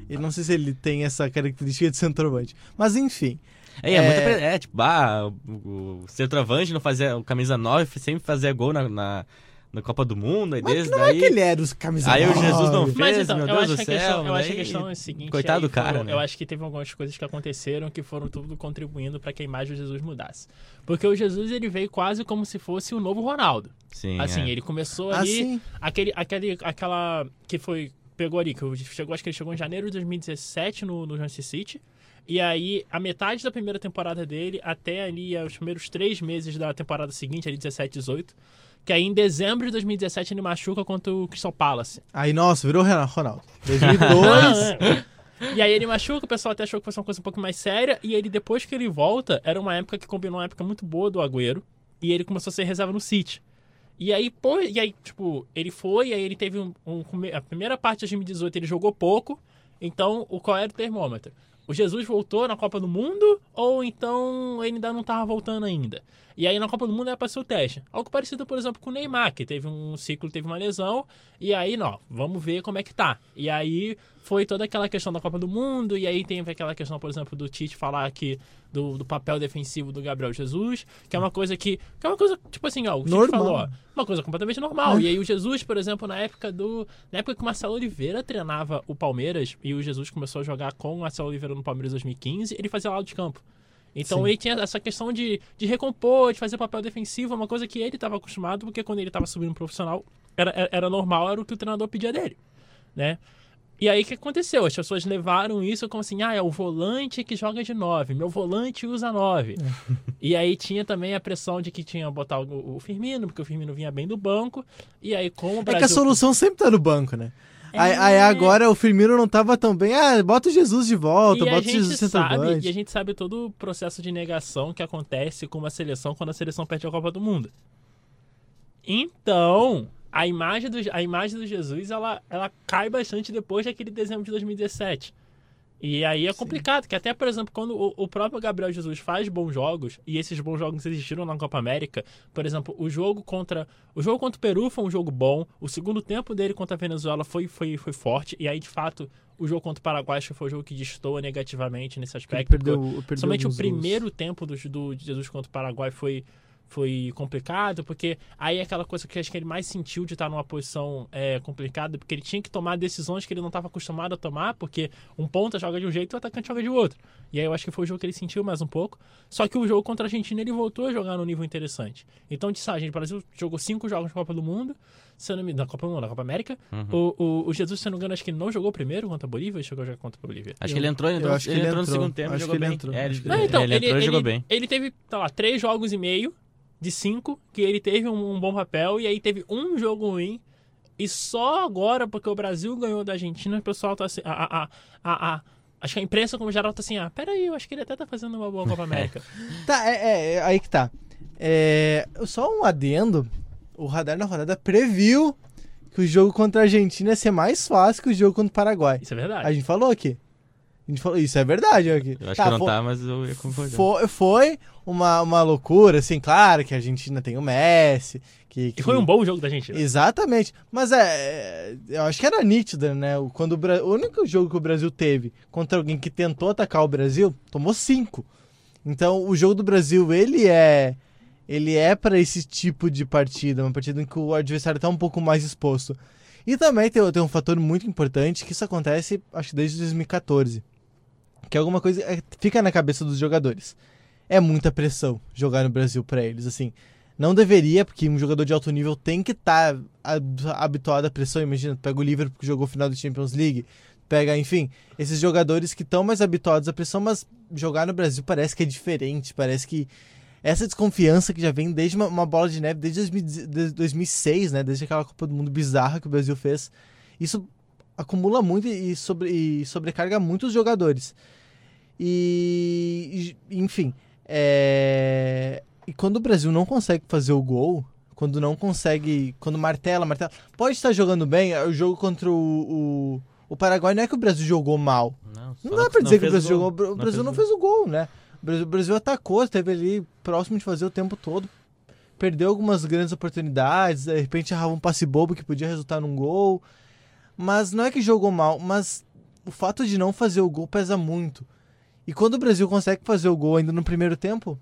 É não sei se ele tem essa característica de centroavante. Mas enfim. É, é, é... Muita, é tipo, ah, o, o centroavante não fazia o camisa 9, sempre fazia gol na, na, na Copa do Mundo. Aí desde não daí... é que ele era os camisa Aí 9. o Jesus não fez, Mas, então, meu eu Deus acho do que céu. a questão, eu acho que a questão é a seguinte. Coitado do cara, foram, né? Eu acho que teve algumas coisas que aconteceram que foram tudo contribuindo para que a imagem do Jesus mudasse. Porque o Jesus ele veio quase como se fosse o novo Ronaldo. Sim, assim, é. ele começou ali, assim. aquele, aquele, aquela que foi pegou ali, que chegou, acho que ele chegou em janeiro de 2017 no, no Manchester City. E aí, a metade da primeira temporada dele, até ali os primeiros três meses da temporada seguinte, ali 17, 18. Que aí em dezembro de 2017 ele machuca contra o Crystal Palace. Aí, nossa, virou Ronaldo. 2002. E aí ele machuca, o pessoal até achou que fosse uma coisa um pouco mais séria. E ele, depois que ele volta, era uma época que combinou uma época muito boa do Agüero. E ele começou a ser reserva no City. E aí, pô, e aí, tipo, ele foi, e aí ele teve um, um, A primeira parte de 2018 ele jogou pouco. Então, o qual era o termômetro? O Jesus voltou na Copa do Mundo ou então ele ainda não estava voltando ainda? E aí na Copa do Mundo era para ser o teste. Algo parecido, por exemplo, com o Neymar, que teve um ciclo, teve uma lesão, e aí, não, vamos ver como é que tá. E aí foi toda aquela questão da Copa do Mundo, e aí tem aquela questão, por exemplo, do Tite falar aqui do, do papel defensivo do Gabriel Jesus, que é uma coisa que. que é uma coisa, tipo assim, ó, o Tite normal. falou, ó, uma coisa completamente normal. É. E aí o Jesus, por exemplo, na época do. Na época que o Marcelo Oliveira treinava o Palmeiras, e o Jesus começou a jogar com o Marcelo Oliveira no Palmeiras 2015, ele fazia lado de campo. Então Sim. ele tinha essa questão de, de recompor, de fazer papel defensivo, uma coisa que ele estava acostumado, porque quando ele estava subindo profissional, era, era, normal, era o que o treinador pedia dele, né? E aí o que aconteceu? As pessoas levaram isso como assim, ah, é o volante que joga de 9, meu volante usa 9. É. e aí tinha também a pressão de que tinha que botar o, o, Firmino, porque o Firmino vinha bem do banco, e aí como o Brasil... É que a solução sempre tá no banco, né? Aí, aí, é. agora o Firmino não tava tão bem. Ah, bota o Jesus de volta, e bota o Jesus sabe, E a gente sabe todo o processo de negação que acontece com uma seleção quando a seleção perde a Copa do Mundo. Então, a imagem do, a imagem do Jesus ela, ela cai bastante depois daquele dezembro de 2017. E aí é complicado, Sim. que até, por exemplo, quando o, o, próprio Gabriel Jesus faz bons jogos, e esses bons jogos existiram na Copa América, por exemplo, o jogo contra. O jogo contra o Peru foi um jogo bom, o segundo tempo dele contra a Venezuela foi, foi, foi forte, e aí, de fato, o jogo contra o Paraguai acho que foi o jogo que destoa negativamente nesse aspecto. Perdeu, perdeu somente o primeiro tempo do, do Jesus contra o Paraguai foi, foi complicado, porque aí é aquela coisa que acho que ele mais sentiu de estar numa posição é, complicada, porque ele tinha que tomar decisões que ele não estava acostumado a tomar, porque um ponta joga de um jeito e o atacante joga de outro. E aí eu acho que foi o jogo que ele sentiu mais um pouco. Só que o jogo contra a Argentina ele voltou a jogar num nível interessante. Então, de gente, o Brasil jogou cinco jogos na Copa do Mundo, se não me na Copa do Mundo, na Copa América. Uhum. O, o, o, Jesus, se não me engano, acho que ele não jogou primeiro contra a Bolívia ou chegou a jogar contra a Bolívia? Acho eu, que ele entrou, entrou, ele, ele entrou, no segundo tempo e jogou bem. Entrou, é, ele, então, ele, ele, entrou e jogou bem. Ele teve, tá lá, três jogos e meio de cinco, que ele teve um, um, bom papel, e aí teve um jogo ruim. E só agora, porque o Brasil ganhou da Argentina, o pessoal tá assim. A, a, a, a acho que a imprensa, como geral, tá assim: ah, peraí, eu acho que ele até tá fazendo uma boa Copa América. tá, é, é, é, aí que tá. É, só um adendo: o radar na rodada previu que o jogo contra a Argentina ia ser mais fácil que o jogo contra o Paraguai. Isso é verdade. A gente falou aqui. A gente falou, isso é verdade. Aqui. Eu acho tá, que não foi, tá, mas eu ia concordar. Foi, foi uma, uma loucura, assim, claro que a Argentina tem o Messi. Que, que... E foi um bom jogo da Argentina. Exatamente. Mas é, é eu acho que era nítido, né? Quando o, Bra... o único jogo que o Brasil teve contra alguém que tentou atacar o Brasil, tomou cinco. Então, o jogo do Brasil, ele é ele é para esse tipo de partida, uma partida em que o adversário está um pouco mais exposto. E também tem, tem um fator muito importante que isso acontece, acho que desde 2014. Que é alguma coisa é, fica na cabeça dos jogadores. É muita pressão jogar no Brasil para eles, assim. Não deveria, porque um jogador de alto nível tem que estar tá habituado à pressão. Imagina, pega o Liverpool que jogou final da Champions League, pega, enfim, esses jogadores que estão mais habituados à pressão, mas jogar no Brasil parece que é diferente, parece que essa desconfiança que já vem desde uma, uma bola de neve, desde 2000, 2006, né, desde aquela Copa do Mundo bizarra que o Brasil fez, isso acumula muito e, sobre, e sobrecarga muito os jogadores. E, enfim, é... e quando o Brasil não consegue fazer o gol, quando não consegue, quando martela, martela, pode estar jogando bem, o jogo contra o, o, o Paraguai não é que o Brasil jogou mal. Não, não dá pra dizer que o Brasil jogou, o Brasil não fez o gol, né? O Brasil, o Brasil atacou, esteve ali próximo de fazer o tempo todo. Perdeu algumas grandes oportunidades, de repente errava um passe bobo que podia resultar num gol. Mas não é que jogou mal, mas o fato de não fazer o gol pesa muito. E quando o Brasil consegue fazer o gol ainda no primeiro tempo,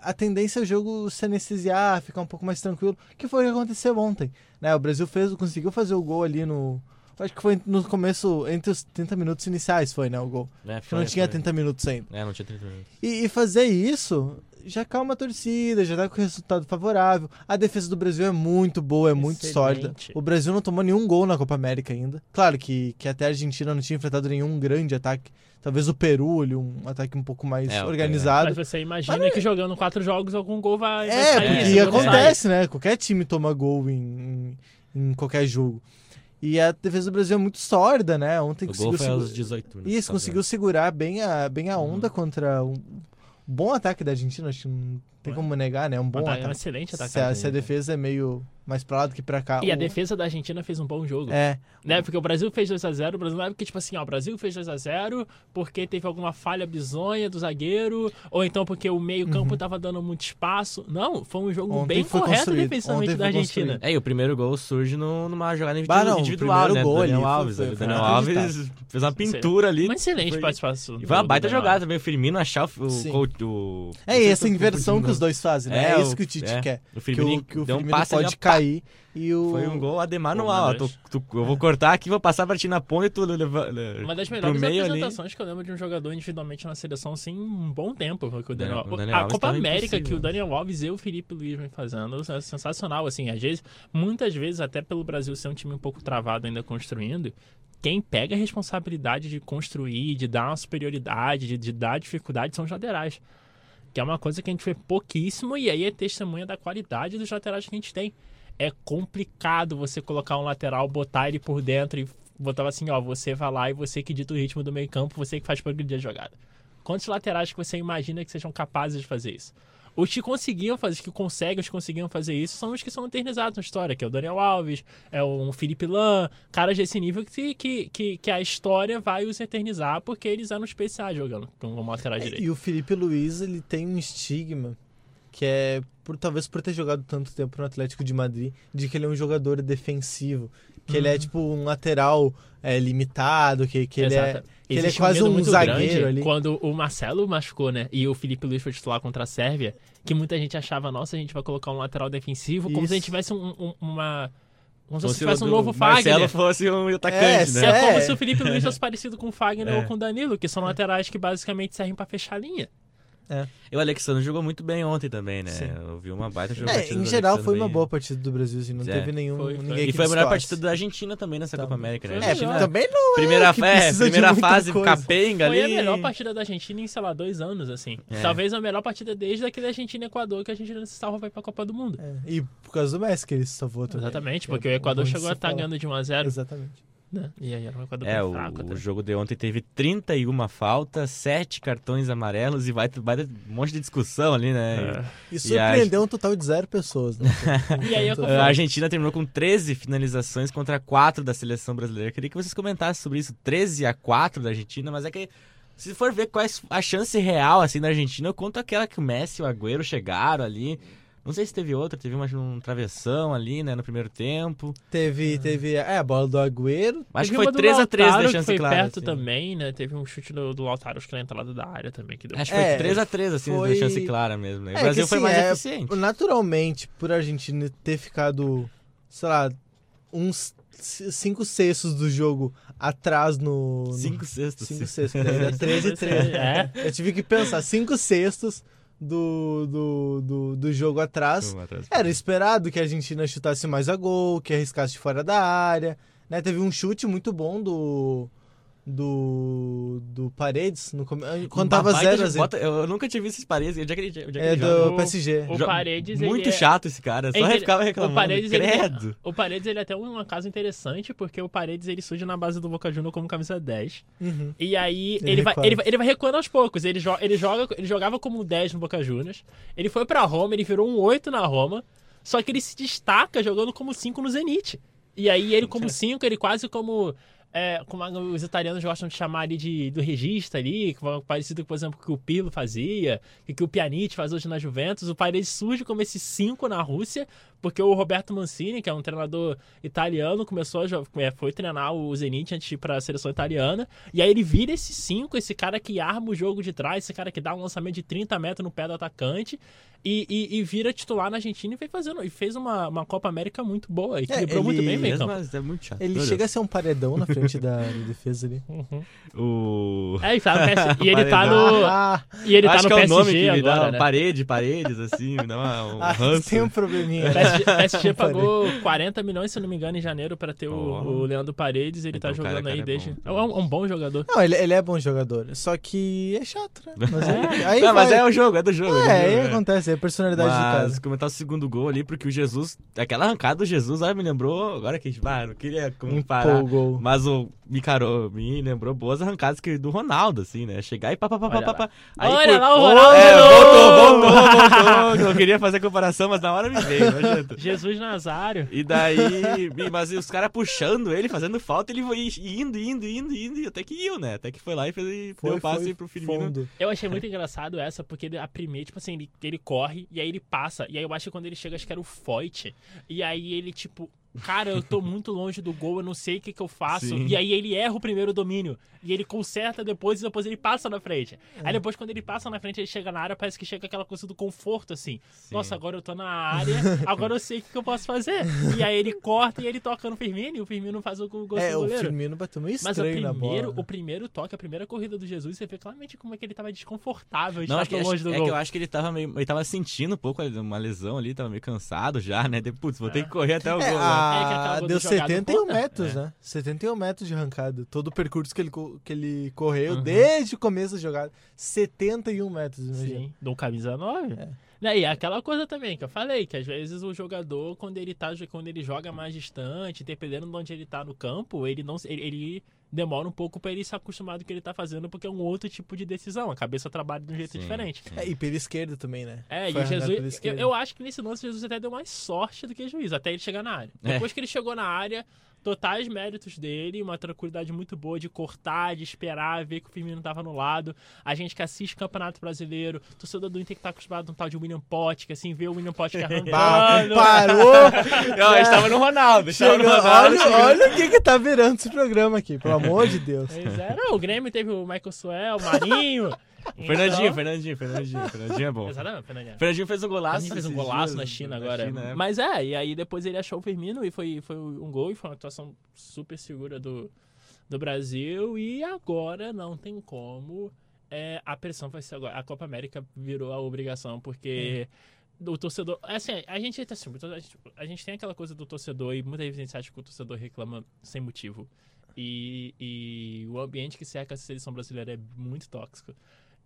a tendência é o jogo se anestesiar, ficar um pouco mais tranquilo, que foi o que aconteceu ontem. Né? O Brasil fez, conseguiu fazer o gol ali no, Acho que foi no começo, entre os 30 minutos iniciais foi, né, o gol. É, foi, não tinha foi. 30 minutos ainda. É, não tinha 30 minutos. E, e, fazer isso já calma a torcida, já dá com resultado favorável. A defesa do Brasil é muito boa, é muito sólida. O Brasil não tomou nenhum gol na Copa América ainda. Claro que, que até a Argentina não tinha enfrentado nenhum grande ataque. Talvez o Peru, ali, um ataque um pouco mais é, organizado. Mas você imagina Mas, que jogando quatro jogos algum gol vai, vai É, sair, porque acontece, né? Qualquer time toma gol em, em, em qualquer jogo. E a defesa do Brasil é muito sólida, né? Ontem o conseguiu. Gol foi aos 18, né? Isso, conseguiu segurar bem a, bem a onda uhum. contra um bom ataque da Argentina, acho que tem como negar, né? Um bom ataque. É um excelente ataque. Se a, se a defesa é meio mais pra lá do que pra cá. E o... a defesa da Argentina fez um bom jogo. É. Né? Porque o Brasil fez 2x0, o Brasil não é porque, tipo assim, ó, o Brasil fez 2x0 porque teve alguma falha bizonha do zagueiro, ou então porque o meio-campo uhum. tava dando muito espaço. Não, foi um jogo Ontem bem correto defensivamente da Argentina. Construído. É, e o primeiro gol surge no, numa jogada individual, bah, não, individual né? Gol Daniel Alves. Foi, foi, Daniel Alves fez uma pintura ali. Uma excelente foi... participação. E foi uma baita jogada também. O Firmino achar o. o, o é, e essa inversão que os dois fazem, né? É, é isso que o Tite é. quer. O Firmino, que o, que o Firmino um pode cair. E o... Foi um gol AD manual. Tu, tu, eu vou cortar aqui, vou passar pra ti na ponta e tu leva. Uma das melhores apresentações ali. que eu lembro de um jogador individualmente na seleção, assim, um bom tempo. Que o Daniel, o Daniel a Copa América que o Daniel Alves e o Felipe Luiz vem fazendo é sensacional. Assim, às vezes, muitas vezes, até pelo Brasil ser um time um pouco travado ainda construindo, quem pega a responsabilidade de construir, de dar uma superioridade, de, de dar dificuldade, são os laterais. Que é uma coisa que a gente vê pouquíssimo e aí é testemunha da qualidade dos laterais que a gente tem é complicado você colocar um lateral, botar ele por dentro e botar assim, ó, você vai lá e você que dita o ritmo do meio campo, você que faz progredir a jogada. Quantos laterais que você imagina que sejam capazes de fazer isso? Os que conseguiam fazer, os que conseguem, os que conseguiam fazer isso, são os que são eternizados na história, que é o Daniel Alves, é o Felipe Lan, caras desse nível que, que, que, que, a história vai os eternizar porque eles eram especiais jogando como lateral direito. E o Felipe Luiz, ele tem um estigma que é por talvez por ter jogado tanto tempo no Atlético de Madrid, de que ele é um jogador defensivo, que uhum. ele é uhum. tipo um lateral é, limitado, que, que ele é que ele é quase um, um zagueiro ali. Quando o Marcelo machucou, né, e o Felipe Luiz foi titular contra a Sérvia, que muita gente achava, nossa, a gente vai colocar um lateral defensivo, como Isso. se a gente tivesse um, um, uma como se tivesse um novo Fagner. Marcelo fosse um atacante, é, né? É como se o Felipe Luiz fosse parecido com o Fagner é. ou com o Danilo, que são laterais que basicamente servem para fechar a linha. É. E o Alexandre jogou muito bem ontem também, né? Sim. Eu vi uma baita jogada. É, em geral foi uma boa partida do Brasil, assim, não é. teve nenhum. Foi, foi. Ninguém e foi a melhor partida da Argentina também nessa Copa América, né? É, também não é. Primeira, é, primeira fase, coisa. capenga ali. Foi a melhor partida da Argentina em, sei lá, dois anos, assim. É. Talvez a melhor partida desde aquele Argentina-Equador que a Argentina se salva vai pra Copa do Mundo. É. E por causa do Messi que ele se salvou também. Exatamente, porque o Equador chegou a estar ganhando de 1 a 0 Exatamente. Né? E aí era um é, o, fraco, o jogo de ontem teve 31 faltas, 7 cartões amarelos e vai, vai um monte de discussão ali, né? É. E, surpreendeu a... um total de zero pessoas, né? e aí a Argentina terminou com 13 finalizações contra 4 da seleção brasileira. Queria que vocês comentassem sobre isso. 13 a 4 da Argentina, mas é que se for ver qual é a chance real assim da Argentina, eu conto aquela que o Messi e o Agüero chegaram ali Não sei se teve outra, teve uma, um travessão ali, né, no primeiro tempo. Teve, teve é, a bola do Agüero. Acho que foi uma do 3x3 Lautaro, chance foi clara. perto assim. também, né? Teve um chute do, do Lautaro, acho que na entrada da área também, que deu. Acho que foi É, 3x3, assim, foi- de chance clara mesmo. Né? O É, Brasil que, foi assim, mais é, eficiente. Naturalmente, por a Argentina ter ficado, sei lá, uns c- cinco sextos do jogo atrás no. no- 5 sextos. Cinco sextos, né? Era 13 e 13. É. Eu tive que pensar, cinco sextos do, do, do, do jogo atrás. Era esperado que a Argentina chutasse mais a gol, que arriscasse fora da área. Né? Teve um chute muito bom do. Do. Do Paredes. No, quando tava Babaita 0 de a 0 bota- Eu nunca tinha visto esses paredes. Onde é que ele, onde é que É ele do O- PSG. O Paredes, ele Muito é- chato esse cara. Só Ele- ficava reclamando. O Paredes, ele, Credo. o Paredes, ele é até um caso interessante, porque o Paredes, ele surge na base do Boca Juniors como camisa 10. Uhum. E aí, Ele ele, vai, ele, vai, ele vai recuando aos poucos. Ele, jo ele, joga, ele jogava como 10 no Boca Juniors. Ele foi pra Roma, ele virou um 8 na Roma. Só que ele se destaca jogando como 5 no Zenit. E aí, ele como 5, ele quase como... É, como os italianos gostam de chamar ali de, do regista ali, parecido, por exemplo, com o que o Pirlo fazia, e que o Pjanic faz hoje na Juventus. O Paredes surge como esse 5 na Rússia, porque o Roberto Mancini, que é um treinador italiano, começou a é, foi treinar o Zenit antes de ir para a seleção italiana, e aí ele vira esse 5, esse cara que arma o jogo de trás, esse cara que dá um lançamento de 30 metros no pé do atacante, e, e- e vira titular na Argentina e fez, fazendo, e fez uma, uma Copa América muito boa, equilibrou ele- muito bem o meio Mesmo, campo. mas é muito chato. Ele Meu chega a Deus. ser um paredão na frente da defesa ali. O... É, e, tá e ele tá no, Ah, e ele tá Acho no que é o PSG nome que me dá agora, né? parede, paredes, assim, me dá uma, um ah ranço. tem um probleminha. O PSG, pagou 40 milhões, se eu não me engano, em janeiro pra ter o, Oh. o Leandro Paredes. Ele Então, tá o cara- jogando aí cara é desde. bom, É um, um bom jogador. Não, ele, ele é bom jogador. Só que é chato, né? Mas aí, aí Não, mas vai- é o jogo, é do jogo. É, do aí jogo, é. acontece, é a personalidade do Mas cara. comentar o segundo gol ali, porque o Jesus, aquela arrancada do Jesus, olha, me lembrou, agora que a gente vai, não queria comparar, Empolgou. mas o me, carou, me lembrou boas arrancadas que do Ronaldo, assim, né? Chegar e pá, pá, pá, pá, Olha pá. Aí, Olha por- lá o Ronaldo É, voltou, voltou, voltou. Eu queria fazer a comparação, mas na hora me veio, Jesus Nazário. E daí, me- mas os caras puxando ele, fazendo falta, ele foi indo, indo, indo, indo, e até que iu, né? Até que foi lá e fez, Foi, deu passe foi pro Firmino. fundo. Eu achei muito engraçado essa, porque ele, a primeira, tipo assim, ele, ele corre e aí ele passa. E aí eu acho que quando ele chega, acho que era o Foyt. E aí ele, tipo, cara, eu tô muito longe do gol, eu não sei o que, que eu faço. Sim. E aí ele erra o primeiro domínio. E ele conserta depois e depois ele passa na frente. É. Aí depois, quando ele passa na frente, ele chega na área, parece que chega aquela coisa do conforto, assim. Sim. Nossa, agora eu tô na área, agora eu sei o que, que eu posso fazer. E aí ele corta e ele toca no Firmino, e o Firmino faz o gol É, do o goleiro. Firmino bateu meio Mas o estranho na primeiro, bola. o primeiro toque, a primeira corrida do Jesus, você vê claramente como é que ele tava desconfortável de Não, estar tão longe do é gol. que eu acho que ele tava meio. Ele tava sentindo um pouco uma lesão ali, tava meio cansado já, né? Putz, vou ter que correr até o É, gol. né? A- que acabou deu de jogar do 71 conta. metros, É. né? 71 metros de arrancada. Todo o percurso que ele, que ele correu Uhum. desde o começo da jogada. 71 metros, imagina. Sim, do camisa 9. É. Né, E aquela coisa também que eu falei, que às vezes o jogador, quando ele tá, quando ele joga mais distante, dependendo de onde ele tá no campo, ele não ele, ele demora um pouco pra ele se acostumar do que ele tá fazendo, porque é um outro tipo de decisão. A cabeça trabalha de um jeito Sim, diferente. sim. É, e pela esquerda também, né? É, Foi e Jesus. Eu, eu acho que nesse lance Jesus até deu mais sorte do que juiz, até ele chegar na área. É. Depois que ele chegou na área, totais méritos dele, uma tranquilidade muito boa de cortar, de esperar, ver que o Firmino tava no lado. A gente que assiste o Campeonato Brasileiro, torcedor do Inter que tá acostumado com um tal de William Potts, que assim, vê o William Potts arrancando. parou! Não, a gente tava no Ronaldo. Estava no Ronaldo. olha, olha o que que tá virando esse programa aqui, pelo amor de Deus. Pois é, não, o Grêmio teve o Michael Suel, o Marinho. Fernandinho, Então- Fernandinho, Fernandinho. Fernandinho é bom. Exatamente, Fernandinho. Fernandinho fez um golaço. Fernandinho fez um golaço dias na China na agora. China, é. Mas é, e aí depois ele achou o Firmino e foi, foi um gol e foi uma atuação super segura do, do Brasil. E agora não tem como. é, a pressão vai ser agora. A Copa América virou a obrigação, porque. O torcedor. Assim, a gente, assim, a gente a gente tem aquela coisa do torcedor e muitas vezes a gente acha que o torcedor reclama sem motivo. E, e o ambiente que cerca a seleção brasileira é muito tóxico.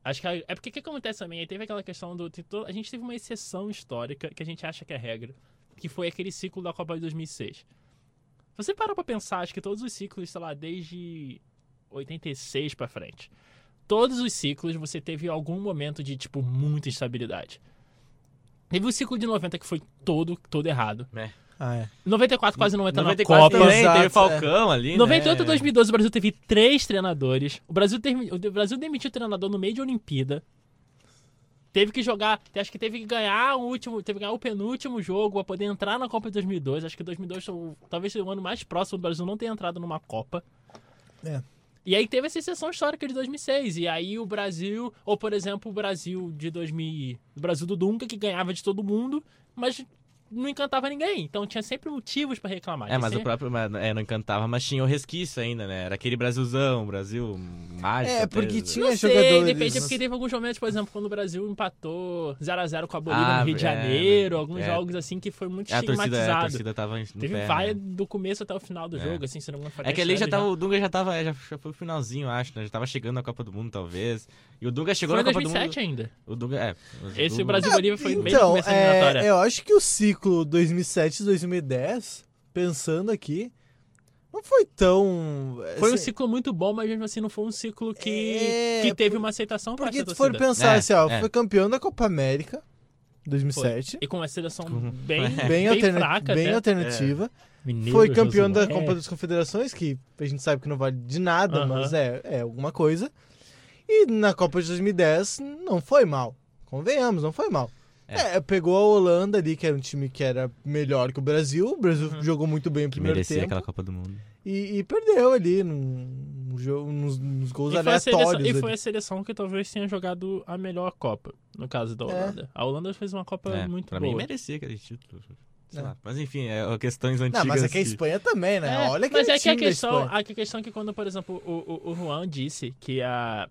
Acho que é porque o que acontece também? Aí teve aquela questão do. a gente teve uma exceção histórica que a gente acha que é regra, que foi aquele ciclo da Copa de 2006. Você para pra pensar, acho que todos os ciclos, sei lá, desde 86 pra frente, todos os ciclos você teve algum momento de, tipo, muita instabilidade. Teve o ciclo de 90 que foi todo, todo errado. Ah, é. 94 quase não entra 94 na Copa. também, Exato, teve Falcão ali, 98 né? a 2012, o Brasil teve três treinadores. O Brasil, termi- o Brasil demitiu o treinador no meio de Olimpíada. teve que jogar, acho que teve que ganhar o último, teve que ganhar o penúltimo jogo pra poder entrar na Copa de 2002. Acho que 2002 foi o- talvez seja o ano mais próximo do Brasil não ter entrado numa Copa. É. E aí teve essa exceção histórica de 2006. E aí o Brasil, ou por exemplo, o Brasil de 2000, o Brasil do Dunga que ganhava de todo mundo, mas não encantava ninguém. Então tinha sempre motivos pra reclamar. É, mas o sempre- próprio é, não encantava, mas tinha o resquício ainda, né? Era aquele Brasilzão, Brasil mágico. É, porque tinha Não sei, jogadores. depende, porque teve alguns momentos, por exemplo, quando o Brasil empatou 0x0 com a Bolívia Ah, no Rio de é, Janeiro, né? alguns É. jogos assim que foi muito É, a torcida, é, a estigmatizado. torcida tava no Teve pé, várias né? do começo até o final do É. jogo, assim, se não me engano. É que ali já tava, o Dunga já tava, já, já foi o finalzinho, acho, né? Já tava chegando na Copa do Mundo, talvez. E o Dunga chegou Foi na Copa do 2007 Mundo. ainda. O Dunga, é. Esse Dunga- Brasil e Bolívia foi bem no Então, começo da eliminatória. é, eu acho que o ciclo 2007-2010, pensando aqui, não foi tão. Foi um assim, ciclo muito bom, mas mesmo assim não foi um ciclo que, É, que teve uma aceitação por Porque se for pensar É, assim, ó, é. foi campeão da Copa América 2007. E com uma seleção Uhum. bem, Bem, bem, alterna- fraca bem alternativa. Mineiro, Foi campeão da Josué. Copa das Confederações, que a gente sabe que não vale de nada, mas é, é alguma coisa. E na Copa de 2010 não foi mal. Convenhamos, não foi mal. É. É, pegou a Holanda ali, que era um time que era melhor que o Brasil. O Brasil Uhum. jogou muito bem o Que primeiro merecia tempo. aquela Copa do Mundo. E, e perdeu ali num, num jogo, nos, nos gols E foi, a seleção, aleatórios. e foi a seleção que talvez tenha jogado a melhor Copa, no caso da É. Holanda. A Holanda fez uma Copa É, muito pra boa. mim merecia aquele título. Sei É. lá. Mas enfim, é questões antigas. Não, mas é que a Espanha também, né? É, Olha que mas é que a questão, a questão é que quando, por exemplo, o, o, o Juan disse que a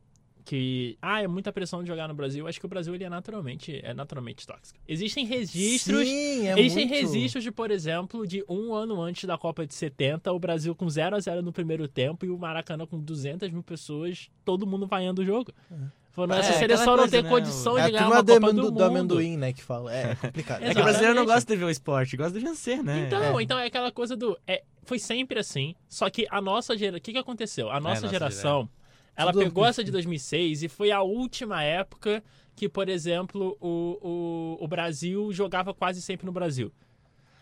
que ah, é muita pressão de jogar no Brasil, eu acho que o Brasil ele é naturalmente é naturalmente tóxico. Existem registros Sim, é Existem muito... registros de, por exemplo, de um ano antes da Copa de 70, o Brasil com 0 a 0 no primeiro tempo e o Maracanã com 200 mil pessoas, todo mundo vaiando o jogo. Falando, É, essa seleção não tem né, condição É de a ganhar uma do, Copa do do Mundo. amendoim, né, que fala. É complicado. É que o brasileiro não gosta de ver o esporte, gosta de vencer, né? Então, É. então é aquela coisa do. É, foi sempre assim. Só que a nossa geração. O que, que aconteceu? A nossa nossa geração. Ela Tudo- pegou essa de 2006 e foi a última época que, por exemplo, o, o, o Brasil jogava quase sempre no Brasil.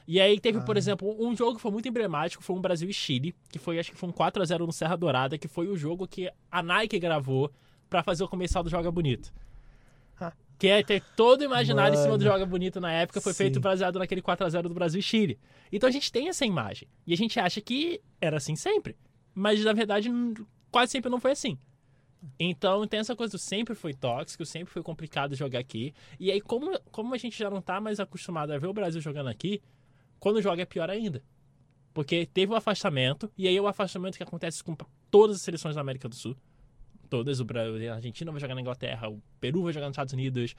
E aí teve, por Ah. exemplo, um jogo que foi muito emblemático, foi um Brasil e Chile, que foi, acho que foi um 4 a 0 no Serra Dourada, que foi o jogo que a Nike gravou pra fazer o comercial do Joga Bonito. Ah. Que é ter todo o imaginário em cima do Mano. Joga Bonito na época, foi Sim. feito baseado naquele 4 a 0 do Brasil e Chile. Então a gente tem essa imagem. E a gente acha que era assim sempre. Mas na verdade, quase sempre não foi assim. Então tem essa coisa do sempre foi tóxico, sempre foi complicado jogar aqui. E aí, como, como a gente já não tá mais acostumado a ver o Brasil jogando aqui, quando joga é pior ainda. Porque teve o afastamento, e aí é o afastamento que acontece com todas as seleções da América do Sul. Todas, o Brasil, a Argentina vai jogar na Inglaterra, o Peru vai jogar nos Estados Unidos,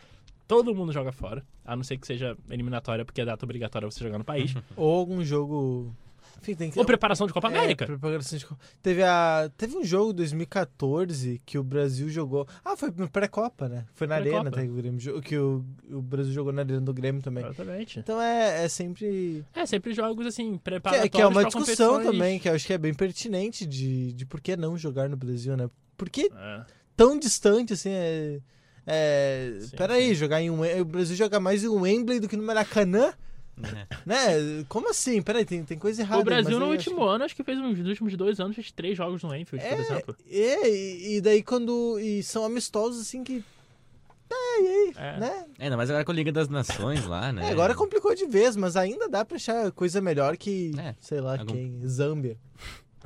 todo mundo joga fora. A não ser que seja eliminatória, porque é data obrigatória você jogar no país. Ou algum jogo... Enfim, tem que... Ou preparação de Copa É, América. preparação de Teve, a... Teve um jogo em 2014 que o Brasil jogou. Ah, foi no pré-copa, né? Foi na. Arena até que o, Grêmio... que o... o Brasil jogou na Arena do Grêmio também. Exatamente. Então é, é sempre. É, sempre jogos assim, Que, preparatórios é- que é uma pra discussão competições. também, que eu acho que é bem pertinente de, de por que não jogar no Brasil, né? Por que É. tão distante assim? É, é, Sim, peraí, sim. jogar em um. O Brasil joga mais em um Wembley do que no Maracanã? É. Né? Como assim? Peraí, tem, tem coisa errada. O Brasil mas no aí acho último ano, acho que fez uns, nos últimos dois anos, fez três jogos no Enfield, É, por exemplo. É, e, e daí quando. E são amistosos assim que. É, e aí? É. Né? É, ainda mais agora com a Liga das Nações lá, né? É, agora complicou de vez, mas ainda dá pra achar coisa melhor que. É. Sei lá, Algum- quem? Zâmbia.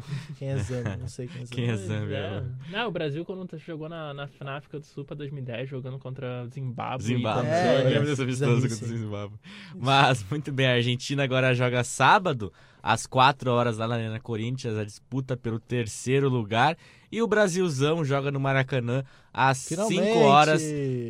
Quem é Zâmbia? Não sei quem é Zâmbia. Quem é Pois Zâmbia? é. Não, o Brasil quando jogou na, na, na África do Sul pra 2010, jogando contra Zimbábue. Zimbábue. É, eu lembro dessa vistosa contra o Zimbábue. Mas, muito bem, a Argentina agora joga sábado, às 4 horas lá na Arena Corinthians, a disputa pelo terceiro lugar. E o Brasilzão joga no Maracanã às 5 Finalmente! horas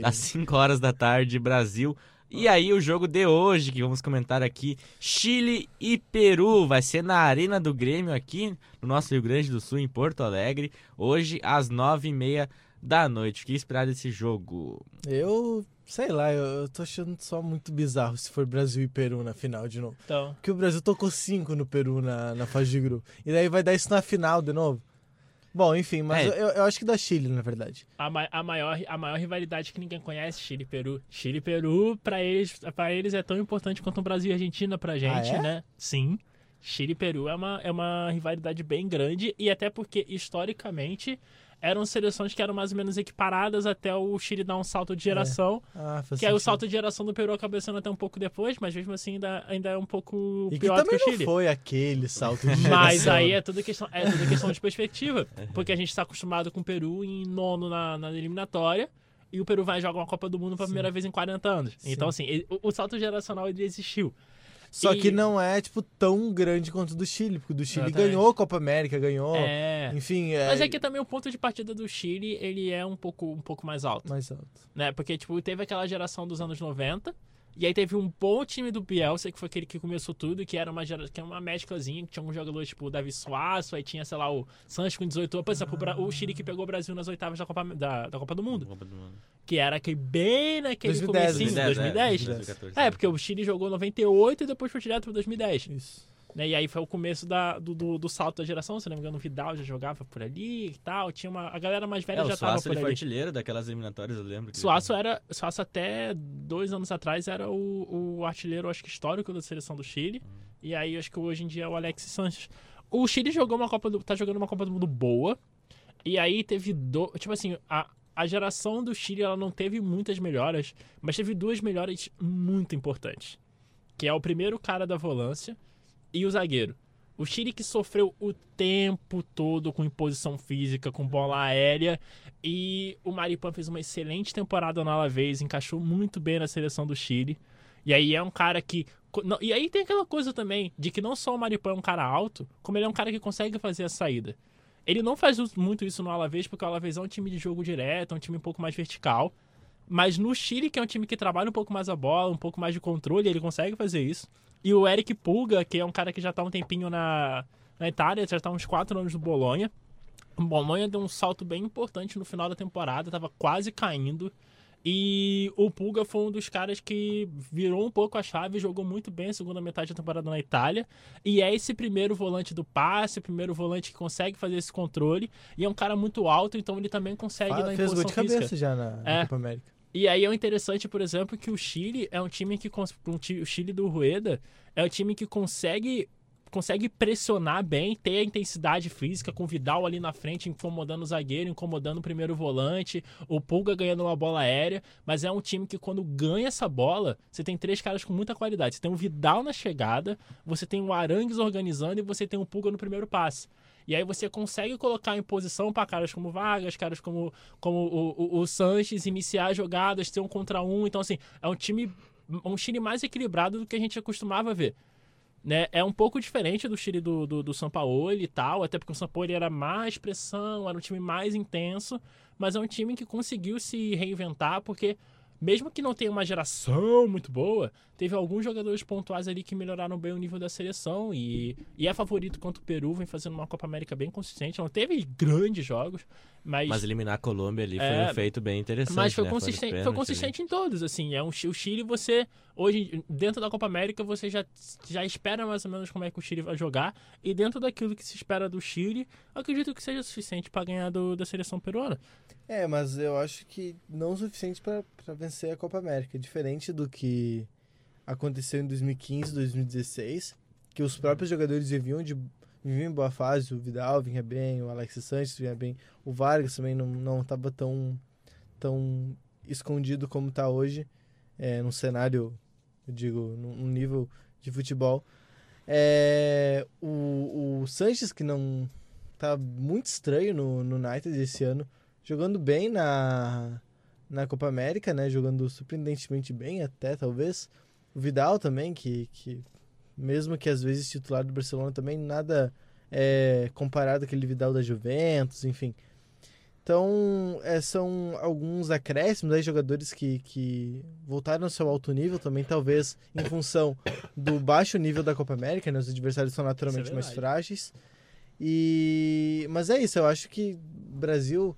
às 5 horas da tarde, Brasil. E aí o jogo de hoje, que vamos comentar aqui, Chile e Peru, vai ser na Arena do Grêmio aqui no nosso Rio Grande do Sul, em Porto Alegre, hoje às 9h30 da noite. O que esperar desse jogo? Eu, sei lá, eu, eu tô achando só muito bizarro se for Brasil e Peru na final de novo. Então, Porque o Brasil tocou 5 no Peru na, na fase de grupo. E daí vai dar isso na final de novo. Bom, enfim, mas É. eu, eu acho que dá Chile, na verdade. a, ma- a, maior, a maior rivalidade que ninguém conhece, Chile e Peru. Chile e Peru, pra eles, pra eles é tão importante quanto o Brasil e a Argentina pra gente, é? né? Sim. Chile e Peru é uma, é uma rivalidade bem grande e até porque, historicamente, eram seleções que eram mais ou menos equiparadas até o Chile dar um salto de geração. Ah, faz Que aí o salto de geração do Peru acabou sendo até um pouco depois, mas mesmo assim ainda, ainda é um pouco E que pior do que também o não Chile. foi aquele salto de Mas geração. aí é tudo questão, é tudo questão de perspectiva. Porque a gente está acostumado com o Peru em nono na, na eliminatória. E o Peru vai jogar uma Copa do Mundo pela primeira vez em 40 anos. Então, assim, ele- o, o salto geracional ele existiu. Só E- que não é, tipo, tão grande quanto o do Chile, porque o do Chile Exatamente. ganhou a Copa América, ganhou. É. Enfim, é. Mas é que também o ponto de partida do Chile, ele é um pouco, um pouco mais alto. Mais alto. né? Porque, tipo, teve aquela geração dos anos 90. E aí teve um bom time do Bielsa, que foi aquele que começou tudo, que era uma, que era uma mesclazinha, que tinha um jogador tipo o Davi Suaço, aí tinha, sei lá, o Sanches com 18 anos. Por exemplo, o Chile que pegou o Brasil nas oitavas da Copa, da, da Copa do Mundo. Copa do Mundo. Que era aquele bem naquele 2010, comecinho, 2010, 2010. é, 2014. É, porque o Chile jogou 98 e depois foi direto para 2010. Isso. Né? E aí foi o começo da, do, do, do salto da geração, se não me engano, o Vidal já jogava por ali e tal. Tinha uma, a galera mais velha É, já o tava Suaço por ele ali. foi artilheiro daquelas eliminatórias, eu lembro. que Suaço era. Suaço até dois anos atrás era o, o artilheiro, acho que histórico da seleção do Chile. E aí acho que hoje em dia é o Alexis Sanches. O Chile jogou uma Copa do. tá jogando uma Copa do Mundo boa. E aí teve do, Tipo assim, a, a geração do Chile ela não teve muitas melhoras, mas teve duas melhoras muito importantes. Que é o primeiro cara da volância e o zagueiro. O Chile que sofreu o tempo todo com imposição física, com bola aérea. E o Maripan fez uma excelente temporada no Alavés, encaixou muito bem na seleção do Chile. E aí é um cara que. E aí tem aquela coisa também de que não só o Maripan é um cara alto, como ele é um cara que consegue fazer a saída. Ele não faz muito isso no Alavés, porque o Alavés é um time de jogo direto, é um time um pouco mais vertical. Mas no Chile, que é um time que trabalha um pouco mais a bola, um pouco mais de controle, ele consegue fazer isso. E o Eric Pulga, que é um cara que já tá um tempinho na, na Itália, já tá há uns 4 anos no Bolonha. O Bolonha deu um salto bem importante no final da temporada, tava quase caindo. E o Pulga foi um dos caras que virou um pouco a chave, jogou muito bem a segunda metade da temporada na Itália. E é esse primeiro volante do passe, primeiro volante que consegue fazer esse controle. E é um cara muito alto, então ele também consegue Fa- na fez gol de cabeça física. já na, na É. Copa América. E aí é interessante, por exemplo, que o Chile é um time que o Chile do Rueda é um time que consegue consegue pressionar bem, ter a intensidade física com o Vidal ali na frente incomodando o zagueiro, incomodando o primeiro volante, o Pulga ganhando uma bola aérea, mas é um time que quando ganha essa bola, você tem três caras com muita qualidade. Você tem o Vidal na chegada, você tem o Arangues organizando e você tem o Pulga no primeiro passe. E aí você consegue colocar em posição para caras como Vargas, caras como, como o, o, o Sanches, iniciar jogadas, ter um contra um. Então, assim, é um time. Um Chile mais equilibrado do que a gente acostumava ver. Né? É um pouco diferente do Chile do, do, do São Paulo e tal, até porque o São Paulo era mais pressão, era um time mais intenso, mas é um time que conseguiu se reinventar, porque mesmo que não tenha uma geração muito boa, teve alguns jogadores pontuais ali que melhoraram bem o nível da seleção e, e é favorito contra o Peru, vem fazendo uma Copa América bem consistente. Não teve grandes jogos, mas, Mas eliminar a Colômbia ali foi É, um feito bem interessante. mas foi né? consistente, foi consistente em todos, assim. É um, o Chile, você hoje dentro da Copa América você já, já espera mais ou menos como é que o Chile vai jogar e dentro daquilo que se espera do Chile, acredito que seja suficiente para ganhar do, da seleção peruana. É, mas eu acho que não o suficiente para vencer a Copa América. Diferente do que aconteceu em 2015, 2016, que os próprios jogadores viviam de viviam em boa fase, o Vidal vinha bem, o Alexis Sanches vinha bem, o Vargas também não não estava tão tão escondido como está hoje, é, num cenário, eu digo, num nível de futebol. É, o, o Sanches, que não tá muito estranho no, no United esse ano, jogando bem na, na Copa América, né? Jogando surpreendentemente bem até, talvez. O Vidal também, que, que mesmo que às vezes titular do Barcelona também, nada é comparado àquele Vidal da Juventus, enfim. Então, é, são alguns acréscimos aí, jogadores que, que voltaram ao seu alto nível também, talvez em função do baixo nível da Copa América, né? Os adversários são naturalmente é mais frágeis. E... Mas é isso, eu acho que o Brasil...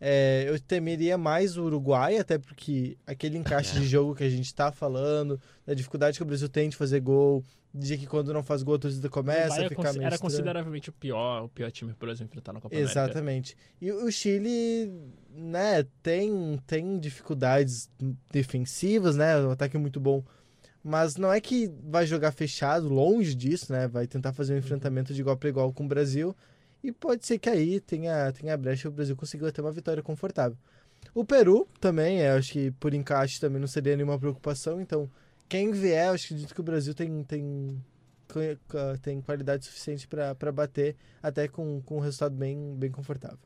é, eu temeria mais o Uruguai, até porque aquele encaixe É. de jogo que a gente tá falando, da dificuldade que o Brasil tem de fazer gol, de que quando não faz gol a torcida começa a ficar meio era consideravelmente o pior, o pior time por exemplo enfrentar na Copa América. Exatamente. E o Chile, né, tem, tem dificuldades defensivas, né? O ataque é muito bom. Mas não é que vai jogar fechado, longe disso, né? Vai tentar fazer um enfrentamento de igual para igual com o Brasil. E pode ser que aí tenha, tenha brecha o Brasil conseguiu até uma vitória confortável. O Peru também, é, acho que por encaixe também não seria nenhuma preocupação. Então, quem vier, acho que acredito que o Brasil tem, tem, tem qualidade suficiente para bater, até com, com um resultado bem, bem confortável.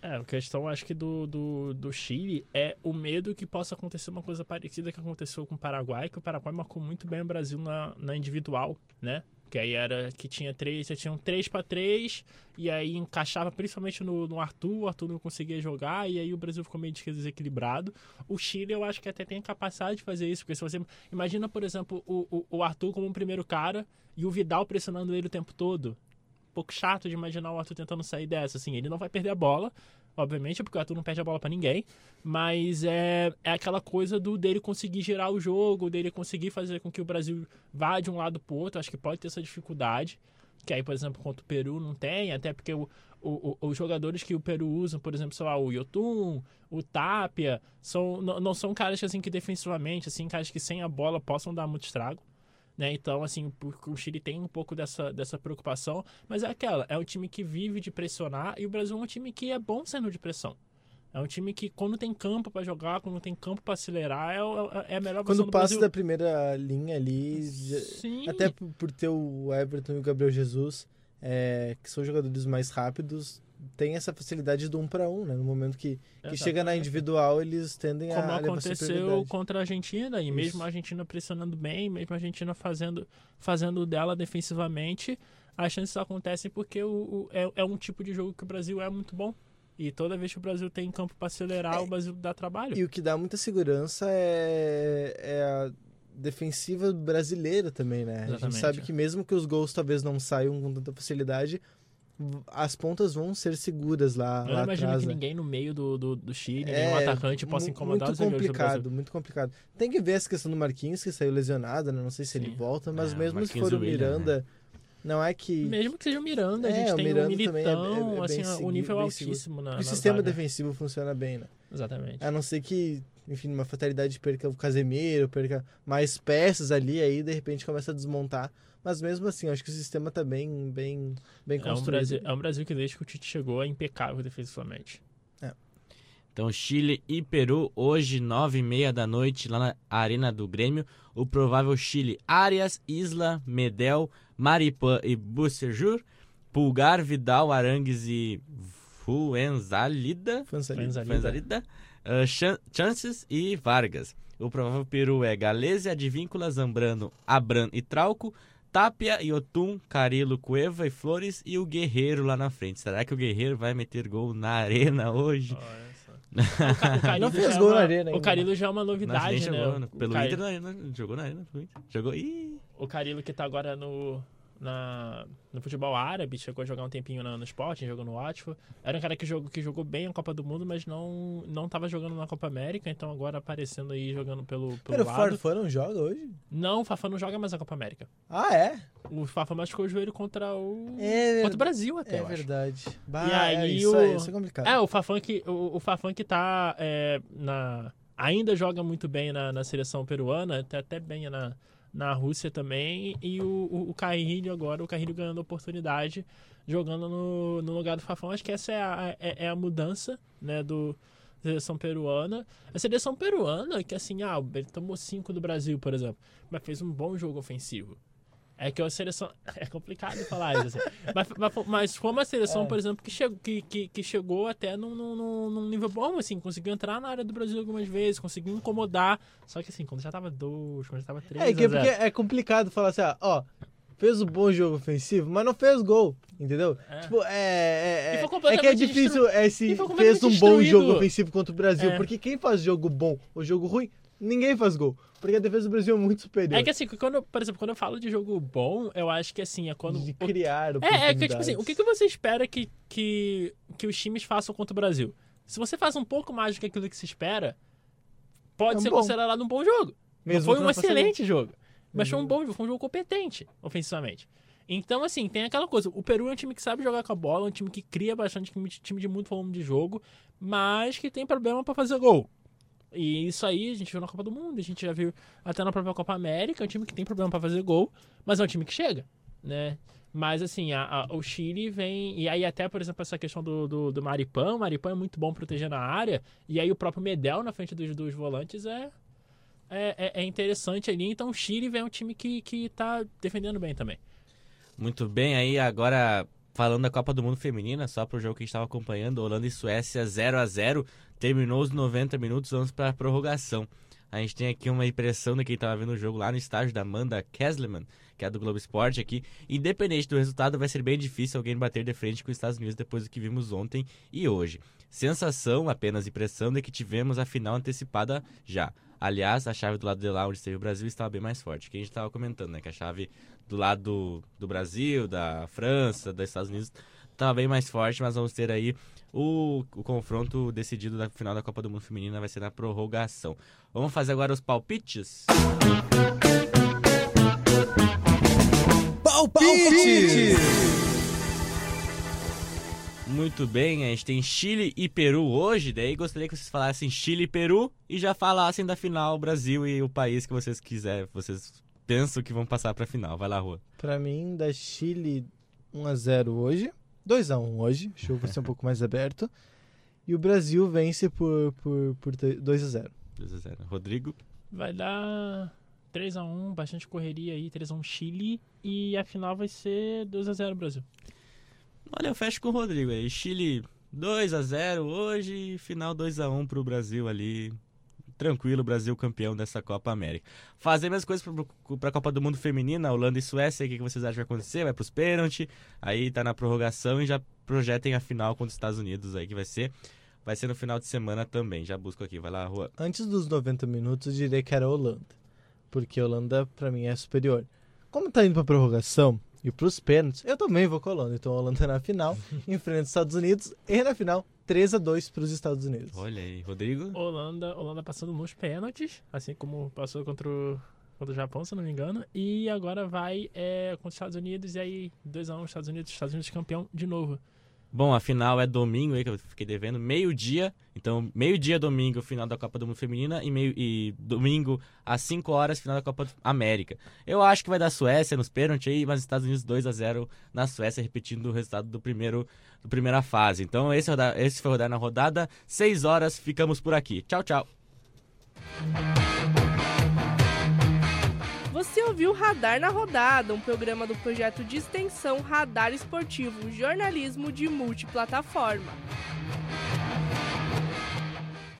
É, a questão acho que do, do, do, Chile é o medo que possa acontecer uma coisa parecida que aconteceu com o Paraguai, que o Paraguai marcou muito bem o Brasil na, na individual, né? Que aí era que tinha três, você tinha um 3 para 3, e aí encaixava principalmente no, no Arthur, o Arthur não conseguia jogar, e aí o Brasil ficou meio desequilibrado. O Chile eu acho que até tem capacidade de fazer isso, porque se você. Imagina, por exemplo, o, o, o Arthur como um primeiro cara e o Vidal pressionando ele o tempo todo pouco chato de imaginar o Arthur tentando sair dessa. Assim, ele não vai perder a bola, obviamente, porque o Arthur não perde a bola para ninguém. Mas é, é aquela coisa do dele conseguir gerar o jogo, dele conseguir fazer com que o Brasil vá de um lado pro outro. Acho que pode ter essa dificuldade. Que aí, por exemplo, contra o Peru não tem, até porque o, o, os jogadores que o Peru usa, por exemplo, sei lá, o Yotun, o Tapia, são, não, não são caras que, assim, que defensivamente, assim, caras que sem a bola possam dar muito estrago. Né? Então, assim, o Chile tem um pouco dessa, dessa preocupação, mas é aquela, é um time que vive de pressionar e o Brasil é um time que é bom sendo de pressão. É um time que, quando tem campo para jogar, quando tem campo para acelerar, é, é, é, a melhor Quando passa Brasil. da primeira linha ali, Sim. até por ter o Everton e o Gabriel Jesus, é, que são jogadores mais rápidos, tem essa facilidade do um para um, né? No momento que, que chega na individual, eles tendem Como a Como aconteceu contra a Argentina, e Isso. mesmo a Argentina pressionando bem, mesmo a Argentina fazendo, fazendo dela defensivamente, as chances acontecem porque o, o é, é, um tipo de jogo que o Brasil é muito bom. E toda vez que o Brasil tem campo para acelerar, é, o Brasil dá trabalho. E o que dá muita segurança é, é a defensiva brasileira também, né? Exatamente. A gente sabe que mesmo que os gols talvez não saiam com tanta facilidade, as pontas vão ser seguras lá. Eu lá imagino atrás, que né? ninguém no meio do, do, do Chile, é, nenhum atacante possa incomodar muito os complicado, muito complicado. Tem que ver essa questão do Marquinhos, que saiu lesionado, né? Não sei se Sim. ele volta, mas é, mesmo se for o Miranda. Né? Não é que. Mesmo que seja o Miranda, a é, gente é, tem o, Miranda o Militão, é, é, assim, seguido, o nível é altíssimo. Na, o sistema vaga. defensivo funciona bem, né? Exatamente. A não ser que, enfim, uma fatalidade perca o Casemiro, perca mais peças ali, aí de repente começa a desmontar. Mas mesmo assim, acho que o sistema tá bem, bem, bem construído. É um, Brasil, é um Brasil que desde que o Tite chegou é impecável defensivamente. É. Então, Chile e Peru, hoje, nove e meia da noite, lá na Arena do Grêmio. O provável Chile, Arias, Isla, Medel, Maripã e Bucerjur. Pulgar, Vidal, Arangues e Fuenzalida. Fuenzalida. Fuenzalida. Uh, Chances e Vargas. O provável Peru é Galese, Advíncula, Zambrano, Abran e Trauco. Tapia, Yotun, Carilo, Cueva e Flores e o Guerreiro lá na frente. Será que o Guerreiro vai meter gol na arena hoje? O, não fez é gol uma, na arena ainda. O Carilo já é uma novidade, né? Jogou, pelo Car... Inter, jogou na arena. Jogou. Ih. O Carilo que tá agora no, na, no futebol árabe, chegou a jogar um tempinho no, no Sporting, jogou no Watford. Era um cara que jogou, que jogou bem a Copa do Mundo, mas não não tava jogando na Copa América, então agora aparecendo aí jogando pelo, pelo Pera, lado. o Fafá não joga hoje? Não, o Fafá não joga mais a Copa América. Ah, é? O Fafá machucou o joelho contra o... É, contra o Brasil até, É verdade. Bah, e aí, é, isso, o... é, isso é complicado. É, o Fafã que, o, o Fafã que tá é, na... Ainda joga muito bem na, na seleção peruana, até, até bem na na Rússia também, e o, o, o Carrilho agora, o Carrilho ganhando oportunidade, jogando no, no lugar do Fafão. Acho que essa é a, é, é a mudança, né, do seleção peruana. A seleção peruana, que assim, ah, ele tomou cinco do Brasil, por exemplo, mas fez um bom jogo ofensivo. É que a seleção. É complicado falar isso, assim. mas, mas, mas, foi uma seleção, é. por exemplo, que, chegou, que, que, que chegou até num, num, num, nível bom, assim, conseguiu entrar na área do Brasil algumas vezes, conseguiu incomodar. Só que assim, quando já tava dois, quando já tava três. É, que é porque é complicado falar assim, ó, fez um bom jogo ofensivo, mas não fez gol. Entendeu? É. Tipo, é. É, é, é que é difícil é, se fez um bom jogo ofensivo contra o Brasil. É. Porque quem faz jogo bom ou jogo ruim ninguém faz gol. Porque a defesa do Brasil é muito superior. É que assim, quando, por exemplo, quando eu falo de jogo bom, eu acho que assim, é quando. De criar o É, é que tipo assim, o que, que você espera que, que, que os times façam contra o Brasil? Se você faz um pouco mais do que aquilo que se espera, pode é um ser bom. considerado um bom jogo. Mesmo foi um excelente jogo. Mas foi um bom jogo, foi um jogo competente, ofensivamente. Então, assim, tem aquela coisa. O Peru é um time que sabe jogar com a bola, um time que cria bastante, time de muito volume de jogo, mas que tem problema para fazer gol. E isso aí a gente viu na Copa do Mundo, a gente já viu até na própria Copa América, é um time que tem problema para fazer gol, mas é um time que chega, né? Mas, assim, a, a, o Chile vem. E aí, até, por exemplo, essa questão do, do, do Maripan. O Maripan é muito bom protegendo a área. E aí, o próprio Medel na frente dos, dos volantes é, é, é, interessante ali. Então, o Chile vem um time que, que tá defendendo bem também. Muito bem, aí agora falando da Copa do Mundo Feminina, só pro jogo que a gente estava acompanhando, Holanda e Suécia 0 a 0 terminou os 90 minutos, vamos para a prorrogação. A gente tem aqui uma impressão de quem estava vendo o jogo lá no estádio da Amanda Kesselman, que é do Globo Esporte aqui. Independente do resultado, vai ser bem difícil alguém bater de frente com os Estados Unidos depois do que vimos ontem e hoje. Sensação, apenas impressão, de que tivemos a final antecipada já. Aliás, a chave do lado de lá onde esteve o Brasil estava bem mais forte. Que a gente estava comentando, né? Que a chave do lado do, do Brasil, da França, dos Estados Unidos estava bem mais forte, mas vamos ter aí o, o confronto decidido da final da Copa do Mundo Feminina vai ser na prorrogação. Vamos fazer agora os palpites? Palpites! Muito bem, a gente tem Chile e Peru hoje, daí gostaria que vocês falassem Chile e Peru e já falassem da final Brasil e o país que vocês quiserem, vocês pensam que vão passar para a final. Vai lá, Rua. Para mim, da Chile 1 a 0 hoje. 2 a 1 hoje, o jogo vai ser um pouco mais aberto. E o Brasil vence por, por, por 2 a 0 2 a 0 Rodrigo? Vai dar 3 a 1 bastante correria aí, 3 a 1 Chile. E a final vai ser 2 a 0 Brasil. Olha, eu fecho com o Rodrigo aí. Chile 2 a 0 hoje, final 2 a 1 pro Brasil ali tranquilo, Brasil campeão dessa Copa América. Fazer a mesma coisa para a Copa do Mundo Feminina, Holanda e Suécia, o que, vocês acham que vai acontecer? Vai para os pênaltis, aí tá na prorrogação e já projetem a final contra os Estados Unidos aí, que vai ser. Vai ser no final de semana também. Já busco aqui, vai lá, Rua. Antes dos 90 minutos, eu diria que era a Holanda. Porque a Holanda, para mim, é superior. Como tá indo pra prorrogação e pros pênaltis, eu também vou com a Holanda. Então a Holanda na final, enfrenta os Estados Unidos e na final 3 a 2 para os Estados Unidos. Olha aí, Rodrigo. Holanda, Holanda passando nos pênaltis, assim como passou contra o, contra o Japão, se não me engano. E agora vai é, contra os Estados Unidos e aí 2 a 1 Estados Unidos, Estados Unidos campeão de novo. Bom, a final é domingo aí, que eu fiquei devendo, meio-dia. Então, meio-dia domingo, final da Copa do Mundo Feminina e, meio, e domingo às 5 horas, final da Copa América. Eu acho que vai dar Suécia nos pênaltis aí, mas Estados Unidos 2 a 0 na Suécia, repetindo o resultado do primeiro do primeira fase. Então, esse, esse foi Rodar na Rodada. 6 horas, ficamos por aqui. Tchau, tchau. Você ouviu Radar na Rodada, um programa do projeto de extensão Radar Esportivo, jornalismo de multiplataforma.